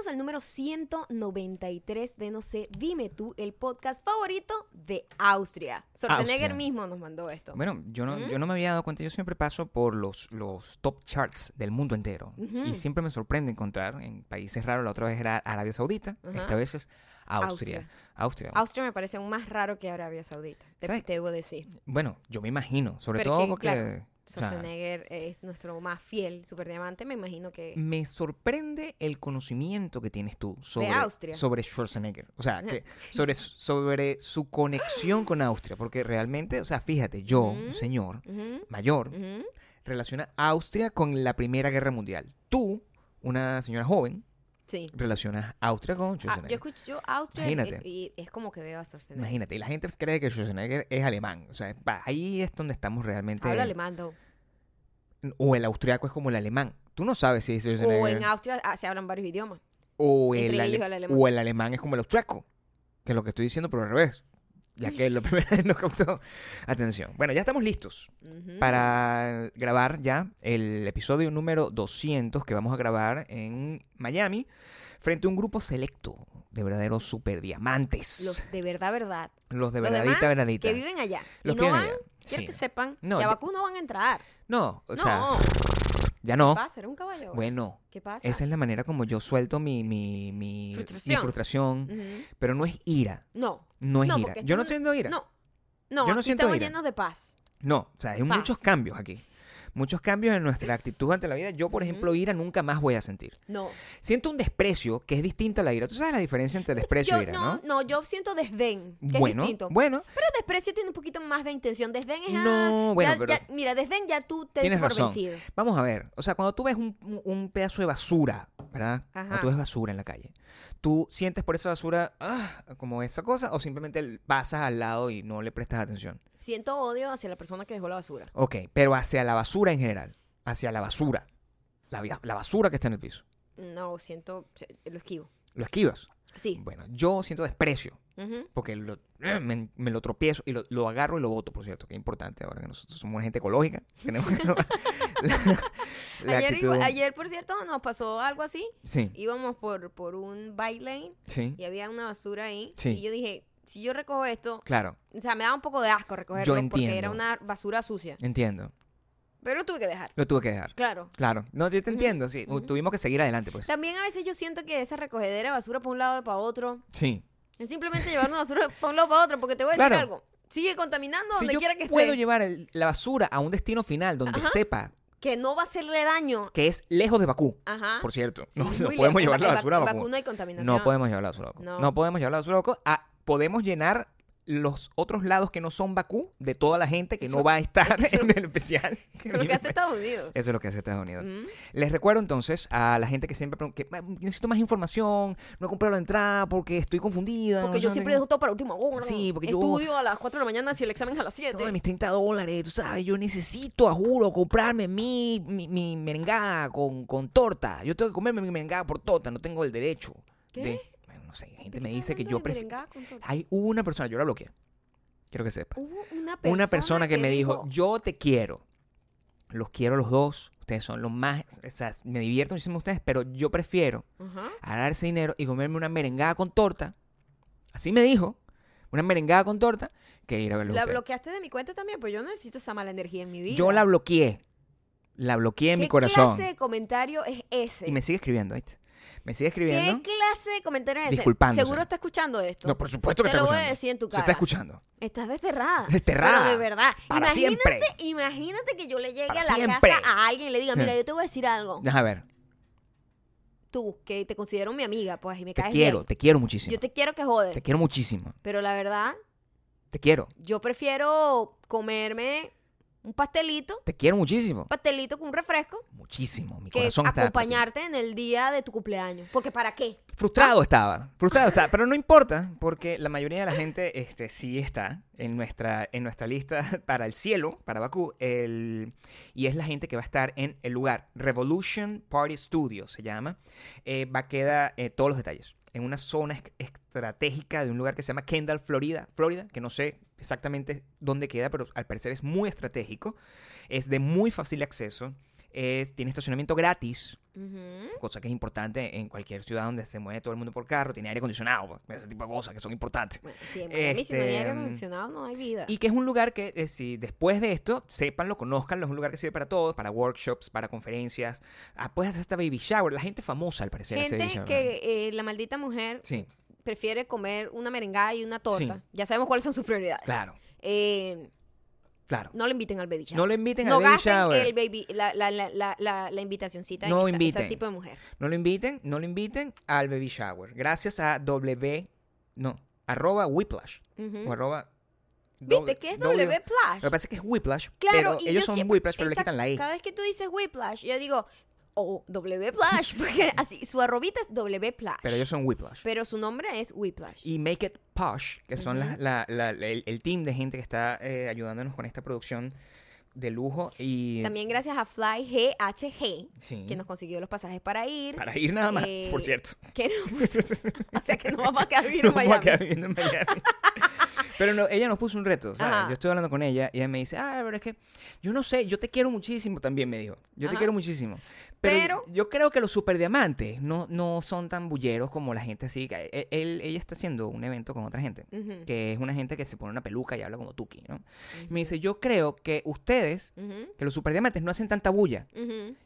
Bienvenidos al número 193 de No sé, dime tú, el podcast favorito de Austria. Schwarzenegger Austria. mismo nos mandó esto. Bueno, yo no, ¿Mm? yo no me había dado cuenta, yo siempre paso por los, los top charts del mundo entero. Y siempre me sorprende encontrar en países raros, la otra vez era Arabia Saudita, esta vez es Austria. Austria. Austria me parece aún más raro que Arabia Saudita, te, te debo decir. Bueno, yo me imagino, sobre todo que, porque... claro, Schwarzenegger es nuestro más fiel superdiamante, me imagino que... me sorprende el conocimiento que tienes tú sobre, Austria. sobre Schwarzenegger. O sea, que sobre, sobre su conexión con Austria. Porque realmente, o sea, fíjate, yo, un señor mayor, relaciona Austria con la Primera Guerra Mundial. Tú, una señora joven, Sí. relacionas Austria con Ah, yo Schwarzenegger. escucho yo Austria Imagínate. y, es como que veo a Schwarzenegger. Imagínate, y la gente cree que Schwarzenegger es alemán. O sea, ahí es donde estamos realmente. Habla alemán, though. O el austriaco es como el alemán. Tú no sabes si es O Schwarzenegger. en Austria ah, se hablan varios idiomas. O el, ale- ellos el alemán. o el alemán es como el austriaco. Que es lo que estoy diciendo, pero al revés. Ya que la primera vez no captó atención. Bueno, ya estamos listos para grabar ya el episodio número 200 que vamos a grabar en Miami frente a un grupo selecto de verdaderos superdiamantes. Los de verdad, verdad. Los de los verdadita, demás verdadita. Que viven allá. Los y que no viven van, allá, quiero sí. que sepan No, que a ya- Bakú no van a entrar. No, o no. sea, ya no. ¿Qué pasa? Eres un caballo. Bueno, ¿Qué pasa? esa es la manera como yo suelto mi, mi, mi, mi Frustración. frustración. Pero no es ira. No. No es No, ira. Yo no siento ira. No. No, Yo no aquí siento estamos ira. llenos de paz. No, o sea, hay Paz. muchos cambios aquí. Muchos cambios en nuestra actitud ante la vida. Yo, por ejemplo, ira nunca más voy a sentir. No. Siento un desprecio que es distinto a la ira. ¿Tú sabes la diferencia entre desprecio Yo, e ira, no, no? no, yo siento desdén, que bueno, es distinto. bueno, Pero desprecio tiene un poquito más de intención. Desdén es. No, ah, bueno, ya- pero- ya- mira, desdén ya tú te Tienes por razón. vencido. vamos a ver. O sea, cuando tú ves un, un- un pedazo de basura, ¿verdad? Ajá. tú ves basura en la calle, ¿tú sientes por esa basura ah, como esa cosa o simplemente pasas al lado y no le prestas atención? Siento odio hacia la persona que dejó la basura. Ok, pero hacia la basura en general. Hacia la basura. La, la basura que está en el piso. No, siento. Lo esquivo. ¿Lo esquivas? Sí. Bueno, yo siento desprecio. Porque lo- eh, me, me lo tropiezo y lo, lo agarro y lo boto, por cierto. Que es importante ahora que nosotros somos una gente ecológica. Tenemos que la, ayer, actitud- igual- ayer, por cierto, nos pasó algo así. Sí, Íbamos por, por un bike lane sí, y había una basura ahí. Sí. Y yo dije, si yo recojo esto, claro, o sea, me daba un poco de asco recogerlo porque era una basura sucia. entiendo. Pero lo tuve que dejar. Lo tuve que dejar. Claro. Claro, no, yo te entiendo, sí. Tuvimos que seguir adelante, pues. También a veces yo siento que esa recogedera de basura para un lado y para otro Sí. es simplemente llevar una basura para un lado para otro. Porque te voy a Claro. decir algo. Sigue contaminando Si donde yo quiera que puedo esté. llevar el- la basura a un destino final donde Ajá. sepa Que no va a hacerle daño. que es lejos de Bakú, Ajá. por cierto. Sí, no, no podemos llevar la basura a Ba- Bakú. Bakú no hay contaminación. No podemos llevar la basura a Bakú. No. No, podemos llevar la basura a Bakú. Ah, podemos llenar los otros lados que no son Bakú de toda la gente que no va a estar eso- en el especial. Eso es lo que hace Estados Unidos. Eso es lo que hace Estados Unidos. Ujú. Les recuerdo entonces a la gente que siempre pregunta que "Ah, necesito más información, no he comprado la entrada porque estoy confundida. Porque no yo siempre dejo todo para última hora. Sí, porque yo- Estudio a las 4 de la mañana si el examen es a las 7. No, de mis 30 dólares, tú sabes, yo necesito, a juro, comprarme mi, mi, mi merengada con, con torta. Yo tengo que comerme mi merengada por torta, no tengo el derecho. ¿Qué? de- no sé, gente me dice que yo prefiero... Hay una persona, yo la bloqueé. Quiero que sepa. Hubo una persona, Una persona que, me dijo, yo te quiero. Los quiero los dos. Ustedes son los más... O sea, me divierto muchísimo ustedes, pero yo prefiero agarrar ese dinero y comerme una merengada con torta. Así me dijo. Una merengada con torta que ir a verlo La ustedes. bloqueaste de mi cuenta también, pues yo necesito esa mala energía en mi vida. Yo la bloqueé. La bloqueé en mi corazón. ¿Qué clase de comentario es ese? Y me sigue escribiendo, ¿viste? Me sigue ¿Qué escribiendo. clase de comentario es ese? Disculpándose. Seguro está escuchando esto. No, por supuesto que Te está lo voy a escuchando. decir en tu Se cara. está escuchando. Estás desterrada. Desterrada. Pero de verdad. Para imagínate, siempre. imagínate que yo le llegue Para a la siempre. casa a alguien y le diga, mira, yo te voy a decir algo. Deja ver. Tú, que te considero mi amiga, pues, y me Te caes quiero, bien. te quiero muchísimo. Yo te quiero que joder. Te quiero muchísimo. Pero la verdad, Te quiero. yo prefiero comerme un pastelito, Te quiero muchísimo. un pastelito con un refresco, Muchísimo. Mi que corazón está. acompañarte en el día de tu cumpleaños. Porque ¿para qué? Frustrado estaba, frustrado estaba, pero no importa, porque la mayoría de la gente este, sí está en nuestra, en nuestra lista para el cielo, para Bakú, el, y es la gente que va a estar en el lugar Revolution Party Studio, se llama, eh, va a quedar eh, todos los detalles, en una zona estratégica de un lugar que se llama Kendall, Florida, Florida, que no sé exactamente dónde queda, pero al parecer es muy estratégico, es de muy fácil acceso, Eh, tiene estacionamiento gratis, Ujú. cosa que es importante en cualquier ciudad donde se mueve todo el mundo por carro. Tiene aire acondicionado, pues, ese tipo de cosas que son importantes. Bueno, sí, en Miami, si no hay Este, aire acondicionado, no hay vida. Y que es un lugar que, eh, si después de esto, sepanlo, conozcanlo, es un lugar que sirve para todos, para workshops, para conferencias. Ah, puedes hacer hasta baby shower. La gente famosa, al parecer, Gente que eh, la maldita mujer Sí, prefiere comer una merengada y una torta. Sí. Ya sabemos cuáles son sus prioridades. claro, Eh, claro. no le inviten al baby shower. No lo inviten No al baby shower. el baby, la, la, la, la, invitacioncita No en esa- inviten. ese tipo de mujer. No lo inviten, no lo inviten al baby shower. Gracias a W, no, arroba Whiplash. Ujú. O arroba... ¿Viste que es W Plash? Lo que pasa es que es Whiplash, Claro, pero y ellos son siempre- Whiplash, pero le exacto, quitan la I. Cada vez que tú dices Whiplash, yo digo, oh, W Plash, porque así, su arrobita es W Plash. Pero ellos son Whiplash. Pero su nombre es Whiplash. y Make It Posh, que son Ujú. las- la- la- la- el, el team de gente que está eh, ayudándonos con esta producción de lujo y También gracias a Fly GHG, Sí. que nos consiguió los pasajes para ir. para ir nada más, Eh, por cierto. que nos puso- o sea que nos vamos a quedar vivir Nos en vamos a Miami. quedar viviendo en Miami. Pero no, ella nos puso un reto. Yo estoy hablando con ella y ella me dice, ah, pero es que yo no sé, yo te quiero muchísimo también, me dijo. Yo te Ajá. quiero muchísimo. Pero, Pero- yo creo que los superdiamantes no, no son tan bulleros como la gente así. que- e- él- ella está haciendo un evento con otra gente, que es una gente que se pone una peluca y habla como Tuki, ¿no? Me dice, yo creo que ustedes, que los superdiamantes no hacen tanta bulla.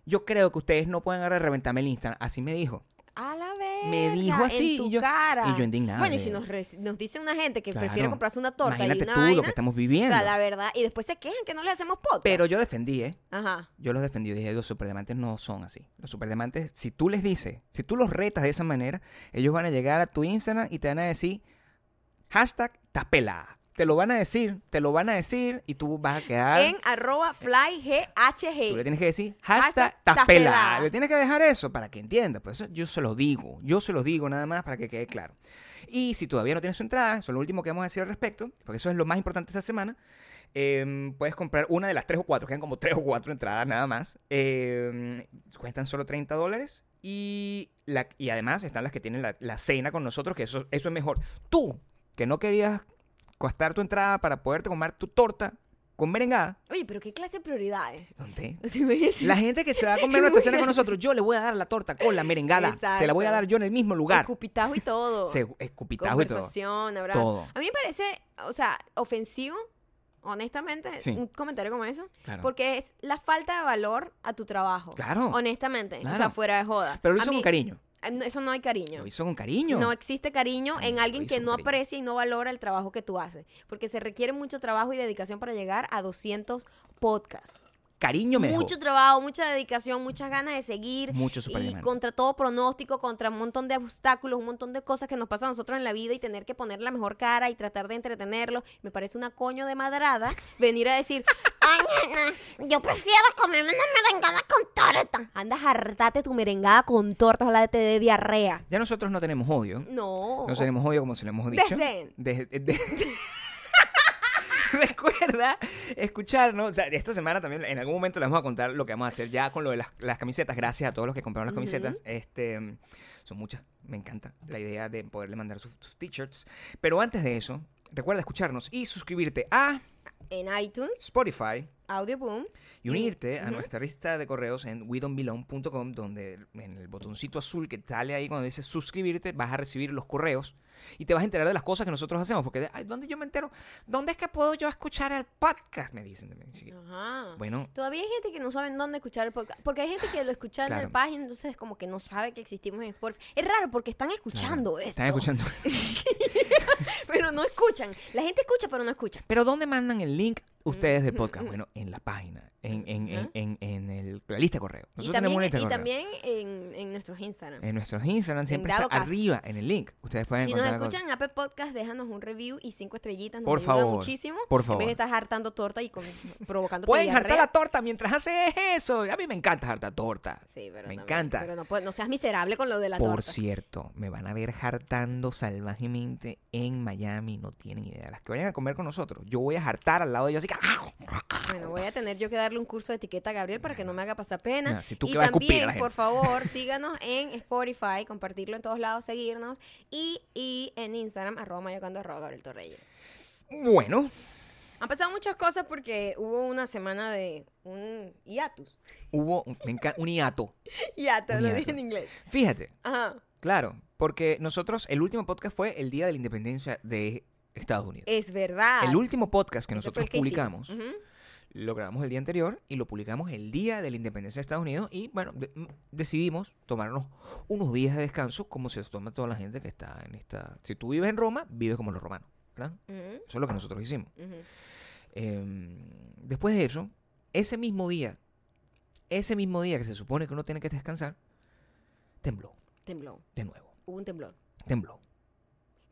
Yo creo que ustedes no pueden agarrar reventarme el Instagram. Así me dijo. A la. Me dijo así, En tu y yo- cara. y yo indignado, Bueno, y si nos, re- nos dice una gente que Claro. prefiere comprarse una torta Imagínate y una tú vaina, lo que estamos O viviendo. sea, la verdad. Y después se quejan que no le hacemos podcast. Pero yo defendí, ¿eh? Ajá. Yo los defendí. Dije, los superdiamantes no son así. Los superdiamantes, si tú les dices, si tú los retas de esa manera, ellos van a llegar a tu Instagram y te van a decir, hashtag, estás pelada. Te lo van a decir, te lo van a decir y tú vas a quedar... En arroba flyghg. Tú le tienes que decir, Hashtag, hashtag, "Estás estás pelada. pelada". Le tienes que dejar eso para que entienda. Por eso yo se lo digo. Yo se lo digo nada más para que quede claro. Y si todavía no tienes su entrada, eso es lo último que vamos a decir al respecto, porque eso es lo más importante esta semana. em, puedes comprar una de las tres o cuatro, quedan como tres o cuatro entradas nada más. em, cuestan solo 30 dólares. Y, la, y además están las que tienen la, la cena con nosotros, que eso, eso es mejor. Tú, que no querías costar tu entrada para poderte comer tu torta con merengada, Oye, pero qué clase de prioridades. ¿dónde? O sea, La gente que se va a comer nuestra cena con nosotros, yo le voy a dar la torta con la merengada. Se la voy a Exacto. dar yo en el mismo lugar. Escupitajo y todo. Se, escupitajo y todo. Conversación, abrazo. Todo. A mí me parece, o sea, ofensivo, honestamente, Sí. un comentario como eso. Claro. Porque es la falta de valor a tu trabajo. Claro. Honestamente. O sea, fuera de joda. Pero lo A hizo con mí- cariño. No, Eso no hay cariño. Lo hizo con cariño. No existe cariño en alguien que no cariño. aprecia y no valora el trabajo que tú haces. Porque se requiere mucho trabajo y dedicación para llegar a 200 podcasts. Cariño me dejó. Mucho trabajo, mucha dedicación, muchas ganas de seguir. Mucho y contra todo pronóstico, contra un montón de obstáculos, un montón de cosas que nos pasan a nosotros en la vida y tener que poner la mejor cara y tratar de entretenerlo. Me parece una coño de madrada venir a decir, ay, no, yo prefiero comerme una merengada con torta. Anda, jartate tu merengada con torta, ojalá te dé diarrea. Ya nosotros no tenemos odio. No. No tenemos odio como se lo hemos dicho. Desdén. De- de- Recuerda escucharnos. O sea, esta semana también, en algún momento les vamos a contar lo que vamos a hacer ya con lo de las, las camisetas. Gracias a todos los que compraron las camisetas. Este, son muchas. Me encanta la idea de poderle mandar sus, sus t-shirts. Pero antes de eso, recuerda escucharnos y suscribirte a En iTunes, Spotify Audio Boom. y unirte a nuestra lista de correos en wedonbelong.com donde en el botoncito azul que sale ahí cuando dice suscribirte vas a recibir los correos y te vas a enterar de las cosas que nosotros hacemos porque ay, ¿dónde yo me entero? ¿Dónde es que puedo yo escuchar el podcast? Me dicen. Sí. Ajá. Bueno, Todavía hay gente que no sabe en dónde escuchar el podcast. Porque hay gente que lo escucha en Claro. la página, entonces como que no sabe que existimos en Spotify. Es raro porque están escuchando claro, esto. están escuchando. Sí. No escuchan. La gente escucha, pero no escucha. Pero ¿dónde mandan el link ustedes del podcast? Bueno, en la página, en, en, en, Ajá. en, en el- la lista de correos. Y Nosotros tenemos una también, lista de y también en, en nuestros Instagram. En nuestros Instagram siempre está caso. arriba en el link. Ustedes pueden si nos encontrar escuchan en Apple Podcast, déjanos un review y cinco estrellitas. Nos Por ayuda favor, muchísimo. por En vez favor. de estar hartando torta y con, provocando Pueden hartar la torta mientras haces eso. A mí me encanta hartar torta. Sí, pero me no, encanta. Pero no, no seas miserable con lo de la Por torta. cierto, me van a ver hartando salvajemente en Miami. No tienen idea. Las que vayan a comer con nosotros, yo voy a hartar al lado de ellos así que. Bueno, voy a tener yo que darle un curso de etiqueta a Gabriel para que no me haga pasar pena. Ah, si tú y también, por favor, síganos en Spotify, compartirlo en todos lados, seguirnos. Y, y en Instagram, arroba mayocando, arroba Gabriel Torreyes. Bueno, Han pasado muchas cosas porque hubo una semana de un hiatus hubo un, un hiato. Un lo hiato. dije en inglés. Fíjate, Ajá. claro, porque nosotros, el último podcast fue el Día de la Independencia de Estados Unidos. Es verdad. El último podcast que nosotros que publicamos, lo grabamos el día anterior y lo publicamos el día de la independencia de Estados Unidos y bueno, de- m- decidimos tomarnos unos días de descanso como se toma toda la gente que está en esta... Si tú vives en Roma, vives como los romanos, ¿verdad? Eso es lo que nosotros hicimos. Em, después de eso, ese mismo día, ese mismo día que se supone que uno tiene que descansar, tembló Tembló. de nuevo, Hubo un temblor. tembló.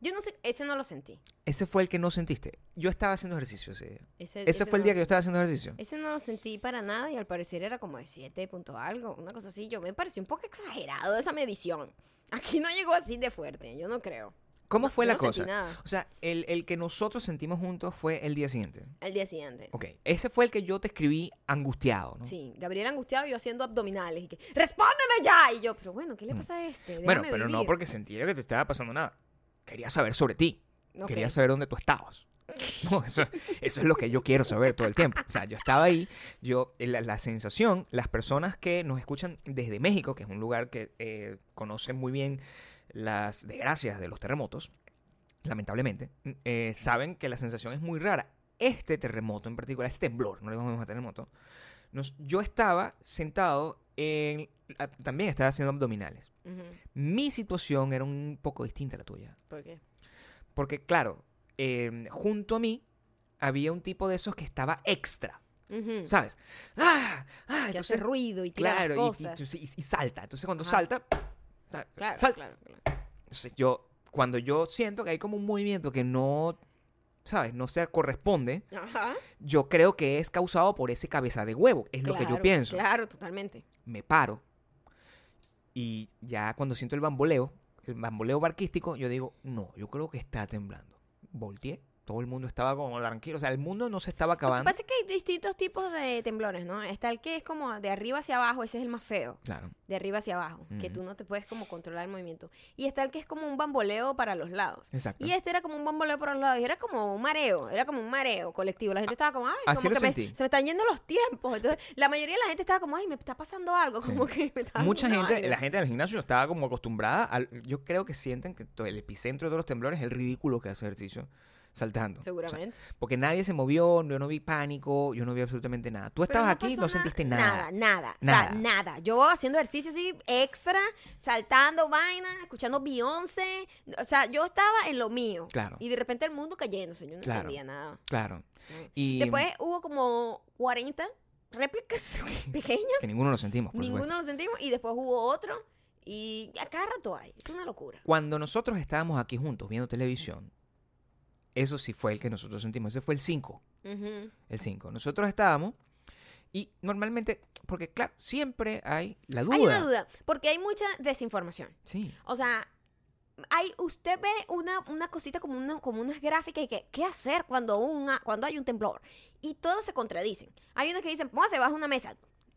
Yo no sé, ese no lo sentí. Ese fue el que no sentiste. Yo estaba haciendo ejercicio ese día. Ese, Ese fue el no día lo que yo estaba haciendo ejercicio. Ese no lo sentí para nada y al parecer era como de 7 punto algo, una cosa así. Yo me pareció un poco exagerado esa medición. Aquí no llegó así de fuerte, yo no creo. ¿Cómo No- fue la no cosa? nada. O sea, el, el que nosotros sentimos juntos fue el día siguiente. El día siguiente. Ok, ese fue el que yo te escribí angustiado, ¿no? Sí, Gabriel angustiado y yo haciendo abdominales y que ¡Respóndeme ya! Y yo, pero bueno, ¿qué le pasa a este? Mm. bueno, Déjame pero no vivir". porque sentía que te estaba pasando nada. Quería saber sobre ti. Ok. Quería saber dónde tú estabas. No, eso, eso es lo que yo quiero saber todo el tiempo. O sea, yo estaba ahí, yo, la, la sensación, las personas que nos escuchan desde México, que es un lugar que eh, conocen muy bien las desgracias de los terremotos, lamentablemente, eh, saben que la sensación es muy rara. Este terremoto en particular, este temblor, no le vamos a terremoto, nos- yo estaba sentado en... a- También estaba haciendo abdominales. Mi situación era un poco distinta a la tuya. ¿Por qué? Porque, claro, eh, junto a mí había un tipo de esos que estaba extra. ¿sabes? ¡Ah! ¡Ah! que hace Entonces, ruido y tira claro, las y- y, cosas. y- y salta. Entonces, cuando Ajá. salta, claro, salta. claro, claro. Entonces, yo, cuando yo siento que hay como un movimiento que no, ¿sabes? No se corresponde, Ajá. yo creo que es causado por ese cabeza de huevo. Es lo que yo pienso. Claro, totalmente. Me paro y ya cuando siento el bamboleo, el bamboleo barquístico, yo digo, no, yo creo que está temblando. Volteé, todo el mundo estaba como tranquilo, o sea, el mundo no se estaba Lo que acabando. pasa es que hay distintos tipos de temblores, ¿no? Está el que es como de arriba hacia abajo, ese es el más feo. Claro. De arriba hacia abajo, que tú no te puedes como controlar el movimiento. Y está el que es como un bamboleo para los lados. Exacto. Y este era como un bamboleo para los lados. Y era como un mareo, era como un mareo colectivo. La gente estaba como, ay, así como que me- se me están yendo los tiempos. Entonces, la mayoría de la gente estaba como, ay, me está pasando algo. Sí. Como que me está Mucha gente, la gente del gimnasio estaba como acostumbrada al, yo creo que sienten que el epicentro de todos los temblores es el ridículo que hace ejercicio saltando. O sea, Seguramente. porque nadie se movió, yo no vi pánico, yo no vi absolutamente nada. Tú estabas aquí, pasó no sentiste Nada, nada. nada. O Nada. sea, nada. Yo haciendo ejercicio así extra, saltando vainas, escuchando Beyoncé. O sea, yo estaba en lo mío. Claro. Y de repente el mundo cayéndose. Yo no Claro. entendía nada. Claro. Mm. Y Después hubo como 40 réplicas pequeñas. que ninguno lo sentimos, por Ninguno supuesto. lo sentimos. Y después hubo otro. Y a cada rato hay. Es una locura. Cuando nosotros estábamos aquí juntos viendo televisión, eso sí fue el que nosotros sentimos. Ese fue el 5. Ujú. El 5. Nosotros estábamos y normalmente, porque claro, siempre hay la duda. Hay una duda. Porque hay mucha desinformación. Sí. O sea, hay, usted ve una, una cosita como, una, como unas gráficas y que, ¿qué hacer cuando, una, cuando hay un temblor? Y todas se contradicen. Hay unas que dicen, póngase bajo una mesa.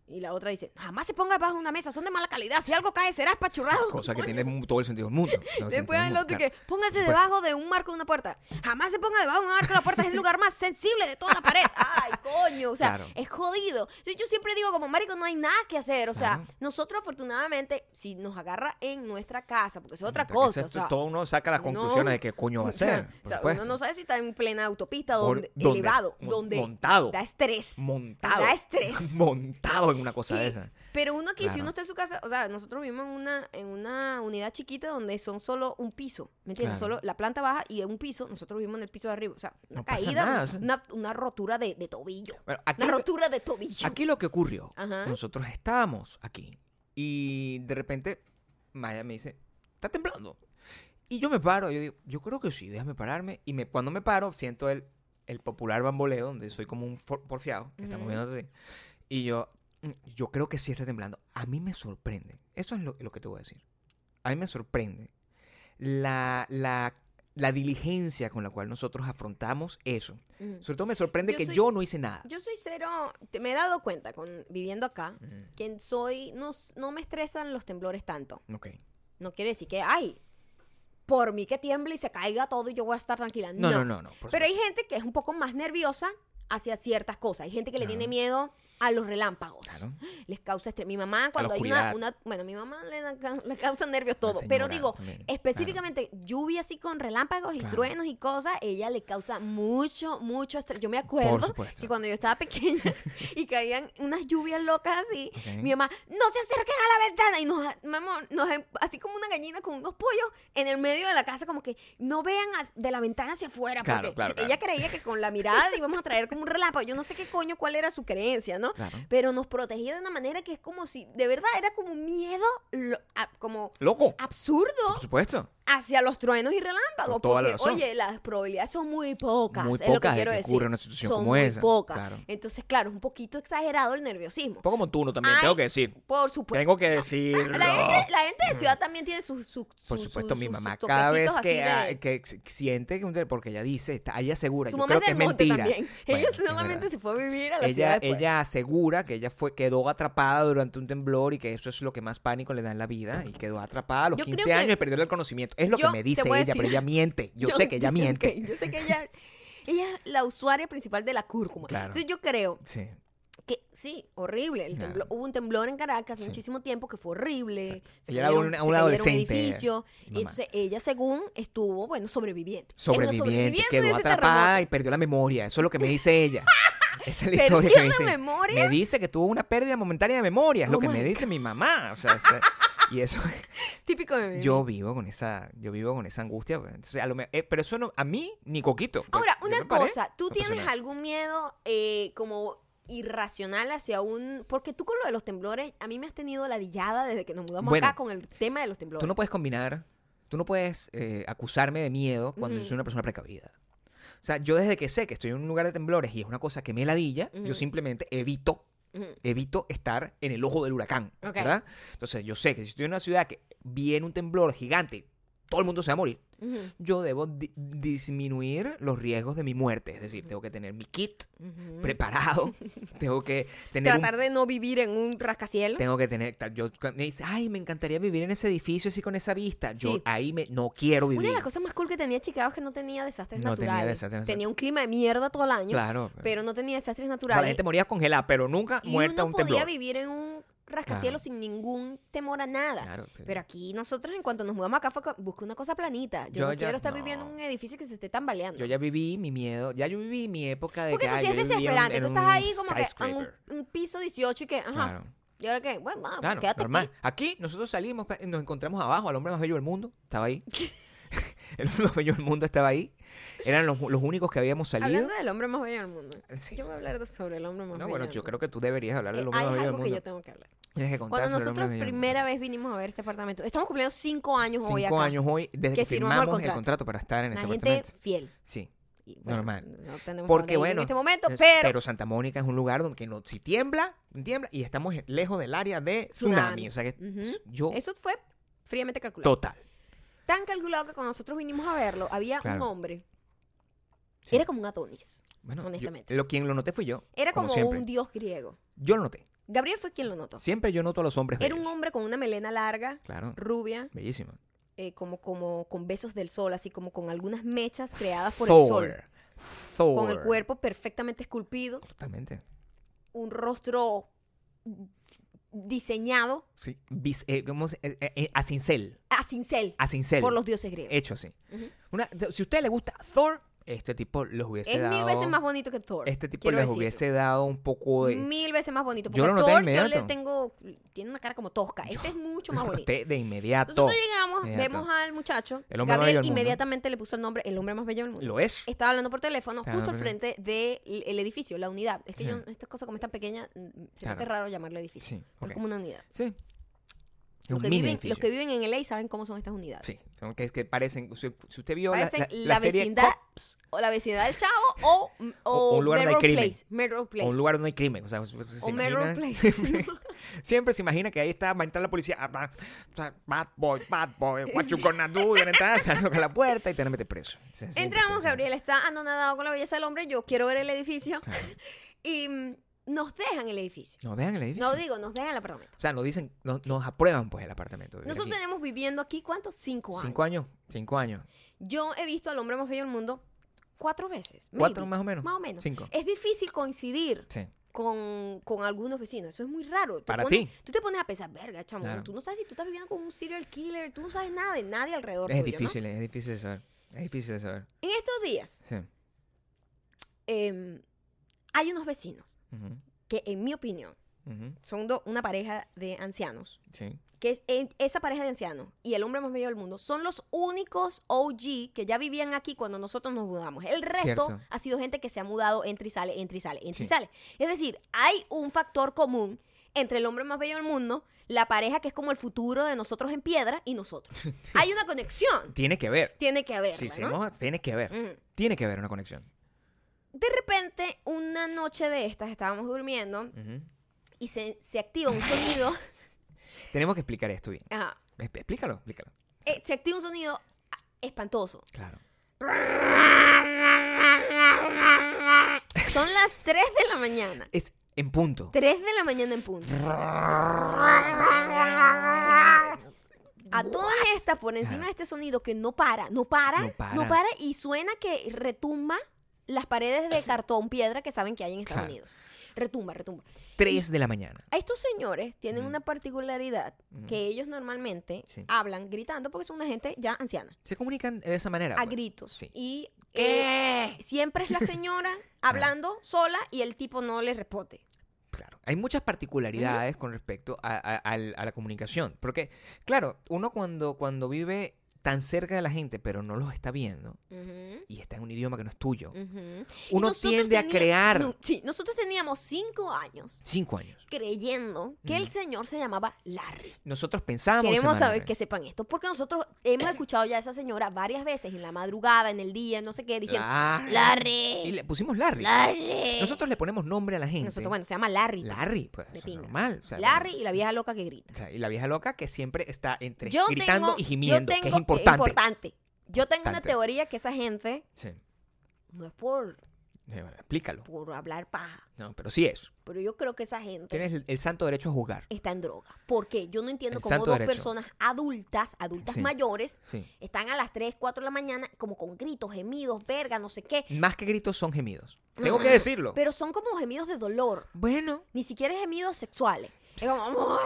Y la otra dice, jamás se ponga bajo una mesa, son de mala calidad. Si algo cae, será espachurrado. Cosa que tiene todo el sentido del mundo. Después el otro que póngase debajo de un marco de una puerta. Jamás se ponga debajo de un marco de la puerta, es el lugar más sensible de toda la pared. Ay, coño, o sea, Claro. es jodido. Yo, yo siempre digo, como marico, no hay nada que hacer. O sea, Claro. nosotros afortunadamente, si nos agarra en nuestra casa, porque eso es otra Mientras cosa. esto- o sea, todo uno saca las no. conclusiones de qué coño va a hacer. o sea, uno no sabe si está en plena autopista Por- donde, elevado, donde montado. da estrés. montado. Da estrés. montado en una cosa Sí, de esa. Pero uno aquí, si Claro. uno está en su casa, o sea, nosotros vivimos en una, en una unidad chiquita donde son solo un piso, ¿me entiendes? Claro. Solo la planta baja y un piso, nosotros vivimos en el piso de arriba, o sea, una No caída, una, una rotura de, de tobillo, Bueno, aquí, una rotura de tobillo. aquí lo que ocurrió, Ajá. nosotros estábamos aquí y de repente Maya me dice, está temblando. Y yo me paro, yo digo, yo creo que sí, déjame pararme. Y me, cuando me paro, siento el, el popular bamboleo, donde soy como un porfiado, que estamos Ujú. viendo así. Y yo, "Mm, yo creo que sí está temblando. A mí me sorprende, eso es lo, lo que te voy a decir. A mí me sorprende la, la, la diligencia con la cual nosotros afrontamos eso. Ujú. Sobre todo me sorprende Yo que soy- yo no hice nada. Yo soy cero, te- me he dado cuenta con viviendo acá Mm, que soy, no, no me estresan los temblores tanto. Ok. No quiere decir que, ay, por mí que tiemble y se caiga todo y yo voy a estar tranquila. No, no, no, no. por Pero hay gente que es un poco más nerviosa hacia ciertas cosas. Hay gente que le tiene miedo a los relámpagos. Claro. Les causa estrés. Mi mamá, cuando hay una, una- Bueno, mi mamá le, le causa nervios todo. señora Pero digo, también, específicamente lluvia así con relámpagos y Claro. truenos y cosas, ella le causa mucho, mucho estrés. Yo me acuerdo que cuando yo estaba pequeña y caían unas lluvias locas así, mi mamá, no se acerquen a la ventana. Y nos, mi amor, nos em- así como una gallina con unos pollos en el medio de la casa, como que no vean de la ventana hacia afuera. Porque claro, claro. ella creía que con la mirada íbamos a traer como un relámpago. Yo no sé qué coño, cuál era su creencia, ¿no? Claro. Pero nos protegía de una manera que es como si, de verdad, era como miedo, lo- a- como Loco. absurdo Por supuesto. Hacia los truenos y relámpagos. La porque, oye, las probabilidades son muy pocas. Muy es lo que de quiero que decir. ocurra una situación son como muy esa, pocas. claro. Entonces, claro, es un poquito exagerado el nerviosismo. Un poco como tú, ¿no? También Ay, tengo que decir. Por supuesto. Tengo que Ah, decirlo. La gente, la gente de ciudad también tiene sus. sus- Por supuesto, mi mamá cada vez que, de- que siente que un- porque ella dice, está, ella asegura, Tu yo mamá creo es que es mentira. también. Bueno, ella solamente se fue a vivir a la ella, ciudad después. ella asegura que ella fue quedó atrapada durante un temblor y que eso es lo que más pánico le da en la vida y quedó atrapada a los Yo 15 creo que- años y perdió el conocimiento. Es lo Yo que me dice ella, pero ella miente. Yo, sé que ella miente. yo sé que ella, ella es la usuaria principal de la cúrcuma. Claro. Entonces yo creo Sí. que sí, horrible. El temblor- hubo un temblor en Caracas hace Sí. muchísimo tiempo que fue horrible. Se Ella era cayeron- una- se una cayeron adolescente, edificios, mi y entonces ella, según, estuvo, bueno, sobreviviendo. Sobreviviente, de quedó ese atrapada terremoto. y perdió la memoria. Eso es lo que me dice ella. Esa es la ¿Perdió historia que me dice. memoria? Me dice que tuvo una pérdida momentánea de memoria. Es lo Oh que me dice mi mamá. O sea, y eso Típico de mi yo vivo con esa yo vivo con esa angustia pues. Entonces, a lo me- eh, pero eso no a mí ni coquito pues. Ahora, una paré cosa, ¿tú tienes algún miedo eh, como irracional hacia un... Porque tú con lo de los temblores, a mí me has tenido ladillada desde que nos mudamos Bueno, acá con el tema de los temblores. tú no puedes combinar tú no puedes eh, acusarme de miedo cuando yo soy una persona precavida o sea yo desde que sé que estoy en un lugar de temblores y es una cosa que me ladilla Ujú. yo simplemente evito. Evito estar en el ojo del huracán. ¿verdad? Entonces, yo sé que si estoy en una ciudad que viene un temblor gigante, todo el mundo se va a morir, yo debo di- disminuir los riesgos de mi muerte. Es decir, tengo que tener mi kit preparado, tengo que tener un Tratar de no vivir en un rascacielos. tengo que tener yo me dice ay me encantaría vivir en ese edificio así con esa vista yo Sí. ahí me no quiero vivir Una de las cosas más cool que tenía Chicago es que no tenía desastres No tenía naturales. desastres naturales. Tenía un clima de mierda todo el año, claro pero no tenía desastres O sea, naturales. la gente moría congelada pero nunca y muerta uno un podía temblor vivir en un rascacielos sin ningún temor a nada. Claro, Pero aquí nosotros en cuanto nos mudamos acá fue co- busqué una cosa planita. Yo, Yo no ya- quiero estar no. viviendo en un edificio que se esté tambaleando. yo ya viví mi miedo ya yo viví mi época de Porque que eso sí es un- desesperante. en Tú estás un ahí como que en un, un piso 18 y que, ajá. claro ¿Y ahora qué? Bueno, vamos, Claro, quédate normal. aquí. Aquí nosotros salimos, nos encontramos abajo al hombre más bello del mundo. Estaba ahí. el hombre más bello del mundo estaba ahí. Eran los, los únicos que habíamos salido. Hablando del hombre más bello del mundo. Sí. Yo voy a hablar de- sobre el hombre más No, bello bueno, del yo mundo. creo que tú deberías hablar del Eh, hombre hay más bello del algo que mundo. yo tengo que hablar. Tienes que contar Cuando sobre el nosotros del primera vez vinimos a ver este apartamento, estamos cumpliendo cinco años mundo. hoy Cinco acá. años hoy, desde que que, firmamos el firmamos el contrato. contrato para estar en Una ese gente apartamento. fiel. Sí. Y, Normal. No tenemos Porque bueno, en este momento, es- pero, Santa Mónica es un lugar donde no, si tiembla, tiembla y estamos lejos del área de tsunami. Tsunami. O sea que Ujú. yo eso fue fríamente calculado. total. Tan calculado que cuando nosotros vinimos a verlo, había un hombre. Sí. Era como un Adonis. Bueno, yo- Honestamente. lo quien lo noté fui yo. Era como, un dios griego. Yo lo noté. Gabriel fue quien lo notó. Siempre yo noto a los hombres Era un hombre con una melena larga, Claro. rubia, Bellísimo. eh, como, como con besos del sol, así como con algunas mechas creadas por el sol. Thor. Con el cuerpo perfectamente esculpido, Totalmente. un rostro diseñado Sí. Bis- eh, ¿cómo se- eh, eh, a cincel. a cincel A cincel. por los dioses griegos. Hecho así. Una- si a usted le gusta Thor, este tipo los hubiese Es dado. mil veces más bonito que Thor. Este tipo les decirlo. hubiese dado un poco de. Mil veces más bonito. Yo Porque lo noté Thor, de yo le tengo. Tiene una cara como tosca. Este es mucho más Lo bonito. de inmediato. Nosotros llegamos, Inmediato. vemos al muchacho. El hombre más bello Gabriel del inmediatamente le puso el nombre, el hombre más bello del mundo. Lo es. Estaba hablando por teléfono Claro, justo al frente del edificio, la unidad. Es que Sí. yo, estas cosas como es tan pequeña, mm, se me hace raro llamarlo edificio. Sí. pero es como una unidad. Sí. Los que, viven, los que viven en LA saben cómo son estas unidades. Sí. Son que, es que parecen. Si, si usted vio la, Parecen la- la la serie vecindad Cops, O la vecindad del Chavo o, o, O un lugar donde hay crimen. Place. O un lugar donde hay crimen. O, sea, se- se O imagina- Place. Siempre se imagina que ahí está, va a entrar la policía. ah, va, o sea, bad boy, bad boy, what you gonna do? Y van a entrar, se toca la puerta y te van a meter preso. Entramos, Gabriel está anonadado con la belleza del hombre. Yo quiero ver el edificio. y mm, nos dejan el edificio. No, vean el edificio. No digo, nos dejan el apartamento. O sea, nos dicen, no- nos aprueban pues el apartamento. Nosotros aquí. tenemos viviendo aquí, ¿cuántos? Cinco años. Cinco años, cinco años. Yo he visto al hombre más bello del mundo cuatro veces. Cuatro maybe. más o menos. Más o menos. Cinco. Es difícil coincidir Sí. con, con algunos vecinos. Eso es muy raro. Te Para pones- ti. Tú te pones a pensar, verga, chamo, Claro. tú no sabes si tú estás viviendo con un serial killer, tú no sabes nada de nadie alrededor Es tuyo, ¿no? difícil, es difícil de saber. Es difícil de saber. En estos días Sí. em, hay unos vecinos Ujú, que, en mi opinión, ujú, son do- una pareja de ancianos. Sí. Que es, en- esa pareja de ancianos y el hombre más bello del mundo son los únicos OG que ya vivían aquí cuando nosotros nos mudamos. El resto Cierto. ha sido gente que se ha mudado, entra y sale, entra y sale, entra y Sí. sale. Es decir, hay un factor común entre el hombre más bello del mundo, la pareja que es como el futuro de nosotros en piedra y nosotros. hay una conexión. Tiene que ver. Tiene que haberla, Sí, ¿no? tiene que ver. Mm. Tiene que haber una conexión. De repente, una noche de estas, estábamos durmiendo Ujú. y se, se activa un sonido. Tenemos que explicar esto bien. Ajá. Explícalo, explícalo. Eh, se activa un sonido ah, espantoso. Claro. Son las 3 de la mañana. Es en punto. 3 de la mañana en punto. A todas estas, por encima de este sonido que no para, no para, No no para. para, y suena que retumba las paredes de cartón, piedra que saben que hay en Estados Claro. Unidos. Retumba, retumba. 3 de la mañana. A estos señores tienen una particularidad que ellos normalmente Sí. hablan gritando porque son una gente ya anciana, Se comunican de esa manera. a pues. gritos. Sí. Y eh, siempre es la señora hablando sola y el tipo no le responde. Claro. Hay muchas particularidades con respecto a, a la comunicación. Porque, claro, uno cuando, cuando vive tan cerca de la gente, pero no los está viendo, y está en un idioma que no es tuyo. Y uno tiende a crear no, sí, nosotros teníamos cinco años cinco años. creyendo que el señor se llamaba Larry. Nosotros pensábamos... Queremos saber vez. que sepan esto, porque nosotros hemos escuchado ya a esa señora varias veces en la madrugada, en el día, no sé qué, diciendo Larry. Y Larry, le pusimos Larry. Larry. Nosotros le ponemos nombre a la gente. Nosotros, bueno, se llama Larry. Larry, pues, de eso es pinga. normal. o sea, Larry y la vieja loca que grita. o sea, y la vieja loca que siempre está entre Yo gritando tengo- y yo gimiendo, que es tengo- importante. Yo tengo una Importante. teoría que esa gente Sí. no es por, Eh, bueno, explícalo. por hablar paja, No, pero sí es. pero yo creo que esa gente Tienes el, el santo derecho a juzgar. está en droga. Porque yo no entiendo El cómo dos derecho. personas adultas, adultas Sí. mayores, están a las 3, 4 de la mañana como con gritos, gemidos, verga, no sé qué. Más que gritos son gemidos. Tengo que decirlo. Pero son como gemidos de dolor, Bueno, ni siquiera gemidos sexuales. Es como,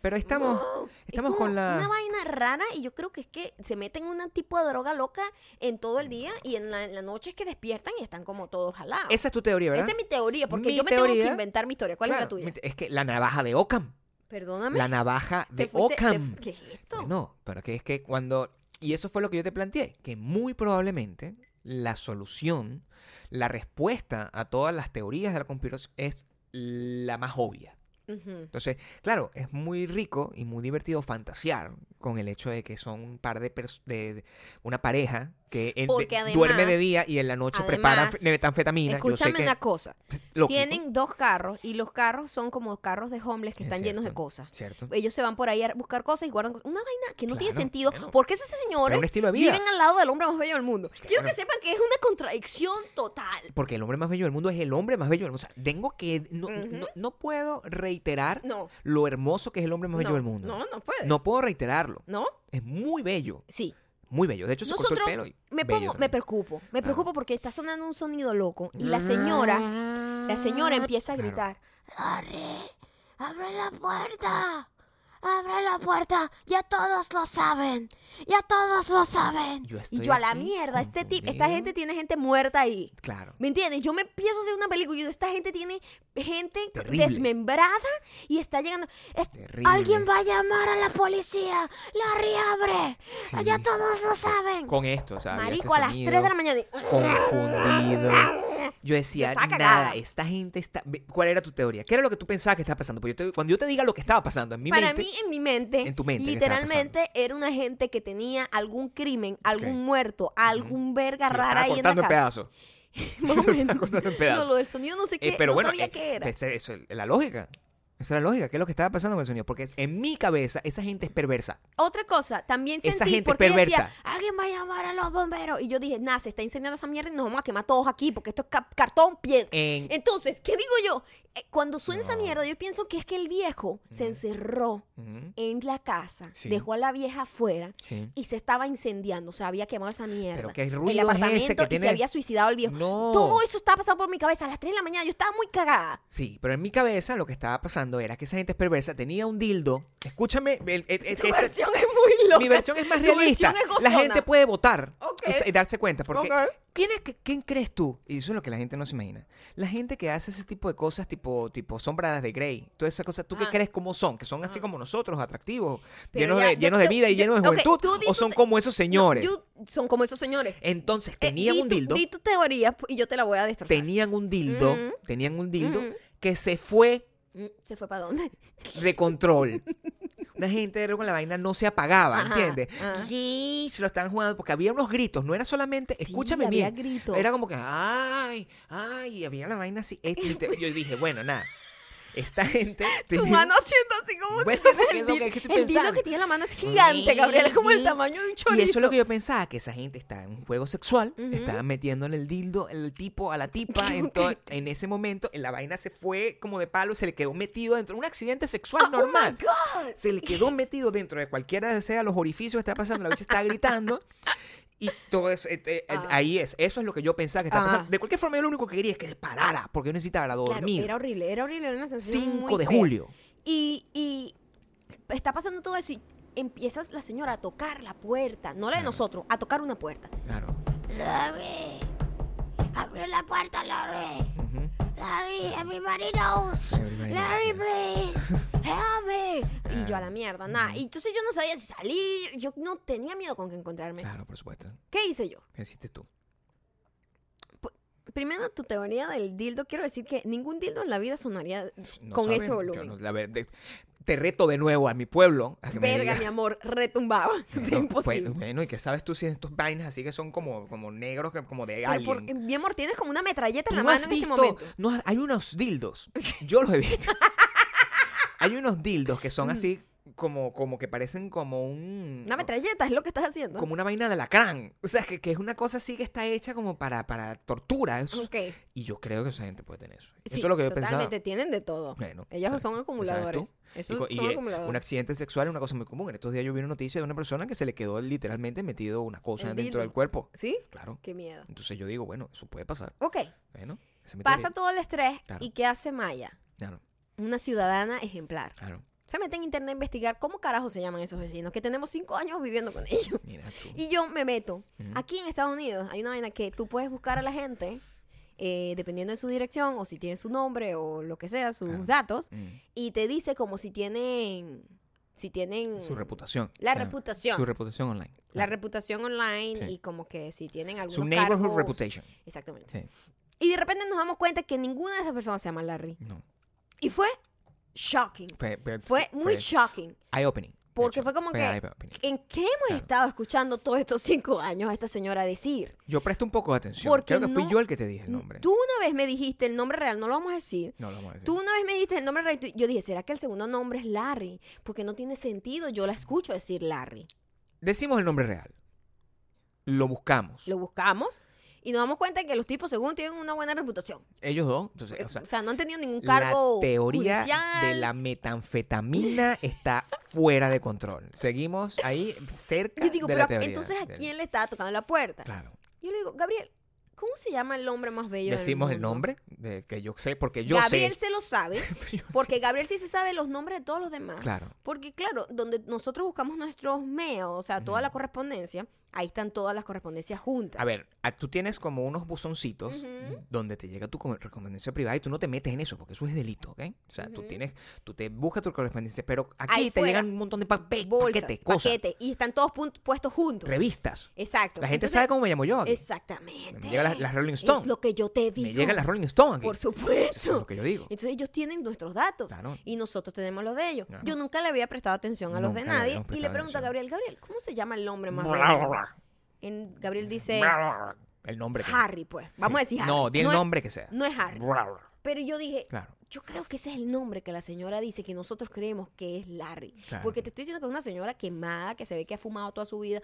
pero estamos, Es estamos como con Una la... vaina rara y yo creo que es que se meten un tipo de droga loca en todo el día y en la, en la noche es que despiertan y están como todos jalados. Esa es tu teoría, ¿verdad? Esa es mi teoría, porque Mi yo me tengo que inventar mi historia. ¿Cuál es la tuya? Es que la navaja de Ockham. Perdóname. La navaja de fuiste- te- Ockham. ¿Qué es esto? No, pero que es que cuando... Y eso fue lo que yo te planteé, que muy probablemente la solución, la respuesta a todas las teorías de la conspiración es la más obvia. Entonces, claro, es muy rico y muy divertido fantasear con el hecho de que son un par de, de, de- una pareja que de- además- duerme de día y en la noche preparan además, fe- metanfetamina. Yo sé Escúchame que una cosa. Tienen dos carros y los carros son como carros de homeless que Es están llenos de cosas. ¿Cierto? Ellos se van por ahí a buscar cosas y guardan cosas. Una vaina que no tiene Claro, sentido. bueno. porque esos señores viven al lado del hombre más bello del mundo. Quiero Claro. que sepan que es una contradicción total. Porque el hombre más bello del mundo es el hombre más bello del mundo. O sea, tengo que... No, no, no puedo reiterar No. lo hermoso que es el hombre más bello no, del mundo. No, no puedes. No puedo reiterarlo. ¿No? Es muy bello. Sí. Muy bello. De hecho, se cortó Nosotros el pelo. y me pongo, me preocupo, me Claro. preocupo porque está sonando un sonido loco y la señora, la señora empieza a Claro. gritar, Harry, abre la puerta, abre la puerta, ya todos lo saben, ya todos lo saben. Yo y yo a la mierda, este tipo, esta gente tiene gente muerta ahí. Claro. ¿Me entiendes? Yo me empiezo a hacer una película y digo, esta gente tiene gente Terrible. desmembrada y está llegando. es- Terrible. Alguien va a llamar a la policía. Larry, abre. Sí. Ya todos lo saben. Con esto, o sea, había Marico, este a las sonido 3 de la mañana. y- confundido. Yo decía, Yo nada, esta gente está... ¿Cuál era tu teoría? ¿Qué era lo que tú pensabas que estaba pasando? Porque yo te- cuando yo te diga lo que estaba pasando en mi Para mente... mí, en mi mente, en tu mente, ¿qué estaba literalmente era una gente que tenía algún crimen, algún Ok. muerto, algún verga rara ahí en la casa. pedazos. Más o Lo estaba menos. cortando en pedazos. No, lo del sonido no sé qué, Eh, pero no bueno, sabía eh, qué era. pues, eso es la lógica. Esa es la lógica. ¿Qué es lo que estaba pasando con el sonido? Porque es- en mi cabeza esa gente es perversa. Otra cosa, también sentí Esa gente porque decía, perversa. alguien va a llamar a los bomberos. Y yo dije, nah, se está incendiando esa mierda y nos vamos a quemar todos aquí porque esto es ca- cartón, piedra. En- Entonces, ¿qué digo yo? Eh, cuando suena esa No. mierda, yo pienso que es que el viejo se encerró Ujú, en la casa, Sí. dejó a la vieja afuera Sí. y se estaba incendiando, o sea, había quemado esa mierda. Pero qué el ruido es ese apartamento que y tiene- se había suicidado el viejo. No. Todo eso estaba pasando por mi cabeza a las 3 de la mañana, yo estaba muy cagada. Sí, pero en mi cabeza lo que estaba era que esa gente es perversa, tenía un dildo. Escúchame, el- el- el- Tu esta- versión es muy loca. mi versión es más Tu realista. es La gente puede votar y darse cuenta. Porque. ¿quién, es que- ¿quién crees tú? Y eso es lo que la gente no se imagina. La gente que hace ese tipo de cosas, tipo, tipo sombras de Grey, todas esas cosas, ¿tú qué crees cómo son? Que son así como nosotros, atractivos, Pero llenos, ya, de, yo- llenos de yo- vida y llenos de juventud. o tu son como esos señores. No, yo- son como esos señores. Entonces, Eh, tenían un tu- dildo. Di tu teoría y yo te la voy a destrozar. Tenían un dildo. Tenían un dildo que se fue ¿Se fue para dónde? de control. Una gente era con la vaina no se apagaba, Ajá, ¿entiendes? ajá. Y se lo estaban jugando porque había unos gritos, no era solamente, Sí, escúchame había bien. gritos. Era como que, ay, ay, y había la vaina así. Yo dije, bueno, nada. Esta gente. Tu tenía- mano haciendo así como Bueno, si el que que El pensando. que tiene en la mano es gigante, Gabriel. Es como el tamaño de un chorizo. Y eso es lo que yo pensaba, que esa gente está en un juego sexual, Ujú. estaba metiéndole el dildo, el tipo a la tipa, en, en ese momento, en la vaina se fue como de palo, se le quedó metido dentro de un accidente sexual Oh, normal. my God. se le quedó metido dentro de cualquiera de sea los orificios que está pasando, la vez está gritando. Y todo eso, eh, eh, Ah. ahí es, eso es lo que yo pensaba que estaba Ah. pasando. De cualquier forma, yo lo único que quería es que parara, porque yo necesitaba Claro, dormir. era horrible, era horrible, era una sensación 5 muy de fea. julio. Y, y está pasando todo eso y empiezas la señora a tocar la puerta, no la de Claro. nosotros, a tocar una puerta. Claro. Abre la puerta, Larry. Larry, everybody knows. Everybody Larry, knows, please, help me. Y yo a la mierda, nada. Y entonces yo no sabía si salir. Yo no tenía miedo con que encontrarme. Claro, por supuesto. ¿Qué hice yo? ¿Qué hiciste tú? Primero, tu teoría del dildo, quiero decir que ningún dildo en la vida sonaría No con saben, ese volumen. no- la ver- de- te reto de nuevo a mi pueblo. A que me Verga, mi amor, retumbaba. Es imposible. Bueno, bueno, y que sabes tú si estos vainas así que son como, como negros, que- como de alien. porque, mi amor, tienes como una metralleta ¿Tú en la no mano has en este visto? momento. no hay unos dildos. Yo los he visto. hay unos dildos que Mm. son así como, como que parecen como un... Una metralleta es lo que estás haciendo. Como una vaina de alacrán. O sea, que, que es una cosa así que está hecha como para, para tortura. Y yo creo que esa gente puede tener eso. Sí, eso es lo que yo pensaba. Totalmente, tienen de todo. Bueno, Ellos ¿sabes? son ¿Sabes acumuladores. Esos Y son y, eh, acumuladores. un accidente sexual es una cosa muy común. En estos días yo vi una noticia de una persona que se le quedó literalmente metido una cosa El dentro dildo. del cuerpo. ¿Sí? Claro. Qué miedo. Entonces yo digo, bueno, eso puede pasar. Ok. Bueno, Pasa todo el estrés. Claro. ¿Y qué hace Maya? Claro, Una ciudadana ejemplar. claro. Se mete en internet a investigar cómo carajo se llaman esos vecinos, que tenemos cinco años viviendo con ellos. Mira tú. Y yo me meto. Aquí en Estados Unidos hay una vaina que tú puedes buscar a la gente, eh, dependiendo de su dirección, o si tiene su nombre, o lo que sea, sus datos, Mm. y te dice como si tienen. Si tienen. Su reputación. La reputación. Su reputación online. La reputación online Sí. y como que si tienen algunos Su neighborhood cargos- reputation. Exactamente. Sí. Y de repente nos damos cuenta que ninguna de esas personas se llama Larry. No. Y fue shocking. Fue, fue- Fue muy shocking. eye-opening. Porque hecho. fue como que-. ¿En qué hemos Claro. estado escuchando todos estos cinco años a esta señora decir? Yo presto un poco de atención. Porque Creo que fui yo el que te dije el nombre. Tú una vez me dijiste el nombre real, no lo vamos a decir. No lo vamos a decir. Tú una vez me dijiste el nombre real. y Yo dije, ¿será que el segundo nombre es Larry? Porque no tiene sentido. Yo la escucho decir Larry. Decimos el nombre real. Lo buscamos. Lo buscamos y nos damos cuenta que los tipos, según tienen una buena reputación. Ellos dos. Entonces, o sea, o sea, no han tenido ningún cargo la teoría judicial. de la metanfetamina está fuera de control. Seguimos ahí cerca Yo digo, de pero la teoría. entonces ¿a del- quién le estaba tocando la puerta? Claro. Yo le digo, Gabriel, ¿cómo se llama el hombre más bello del Decimos el mundo? nombre, de que yo sé, porque yo Gabriel sé. se lo sabe, porque Gabriel sí se sabe los nombres de todos los demás. Claro. Porque claro, donde nosotros buscamos nuestros mails, o sea, toda la correspondencia, ahí están todas las correspondencias juntas. A ver, a- tú tienes como unos buzoncitos Ujú. donde te llega tu co- correspondencia privada y tú no te metes en eso porque eso es delito, ¿ok? O sea, tú Ujú. tienes, tú te buscas tu correspondencia, pero aquí Ahí te fuera. llegan un montón de paquetes, cosas, paquetes, y están todos puestos juntos. revistas. Exacto. La gente Entonces, sabe cómo me llamo yo aquí. Exactamente. Me llegan las, las Rolling Stones. Es lo que yo te digo. Me llegan las Rolling Stones aquí. Por Eso es supuesto. lo que yo digo. Entonces ellos tienen nuestros datos Claro. y nosotros tenemos los de ellos. Claro. Yo nunca le había prestado atención a los de Nunca nadie y le pregunto a atención. Gabriel, Gabriel, ¿cómo se llama el hombre más Bla, bla, bla. En- Gabriel dice El nombre. que- Harry, pues. Vamos a decir Harry. No, di el es- nombre que sea. No es Harry. Pero yo dije, Claro. yo creo que ese es el nombre que la señora dice que nosotros creemos que es Larry. Claro. Porque te estoy diciendo que es una señora quemada, que se ve que ha fumado toda su vida.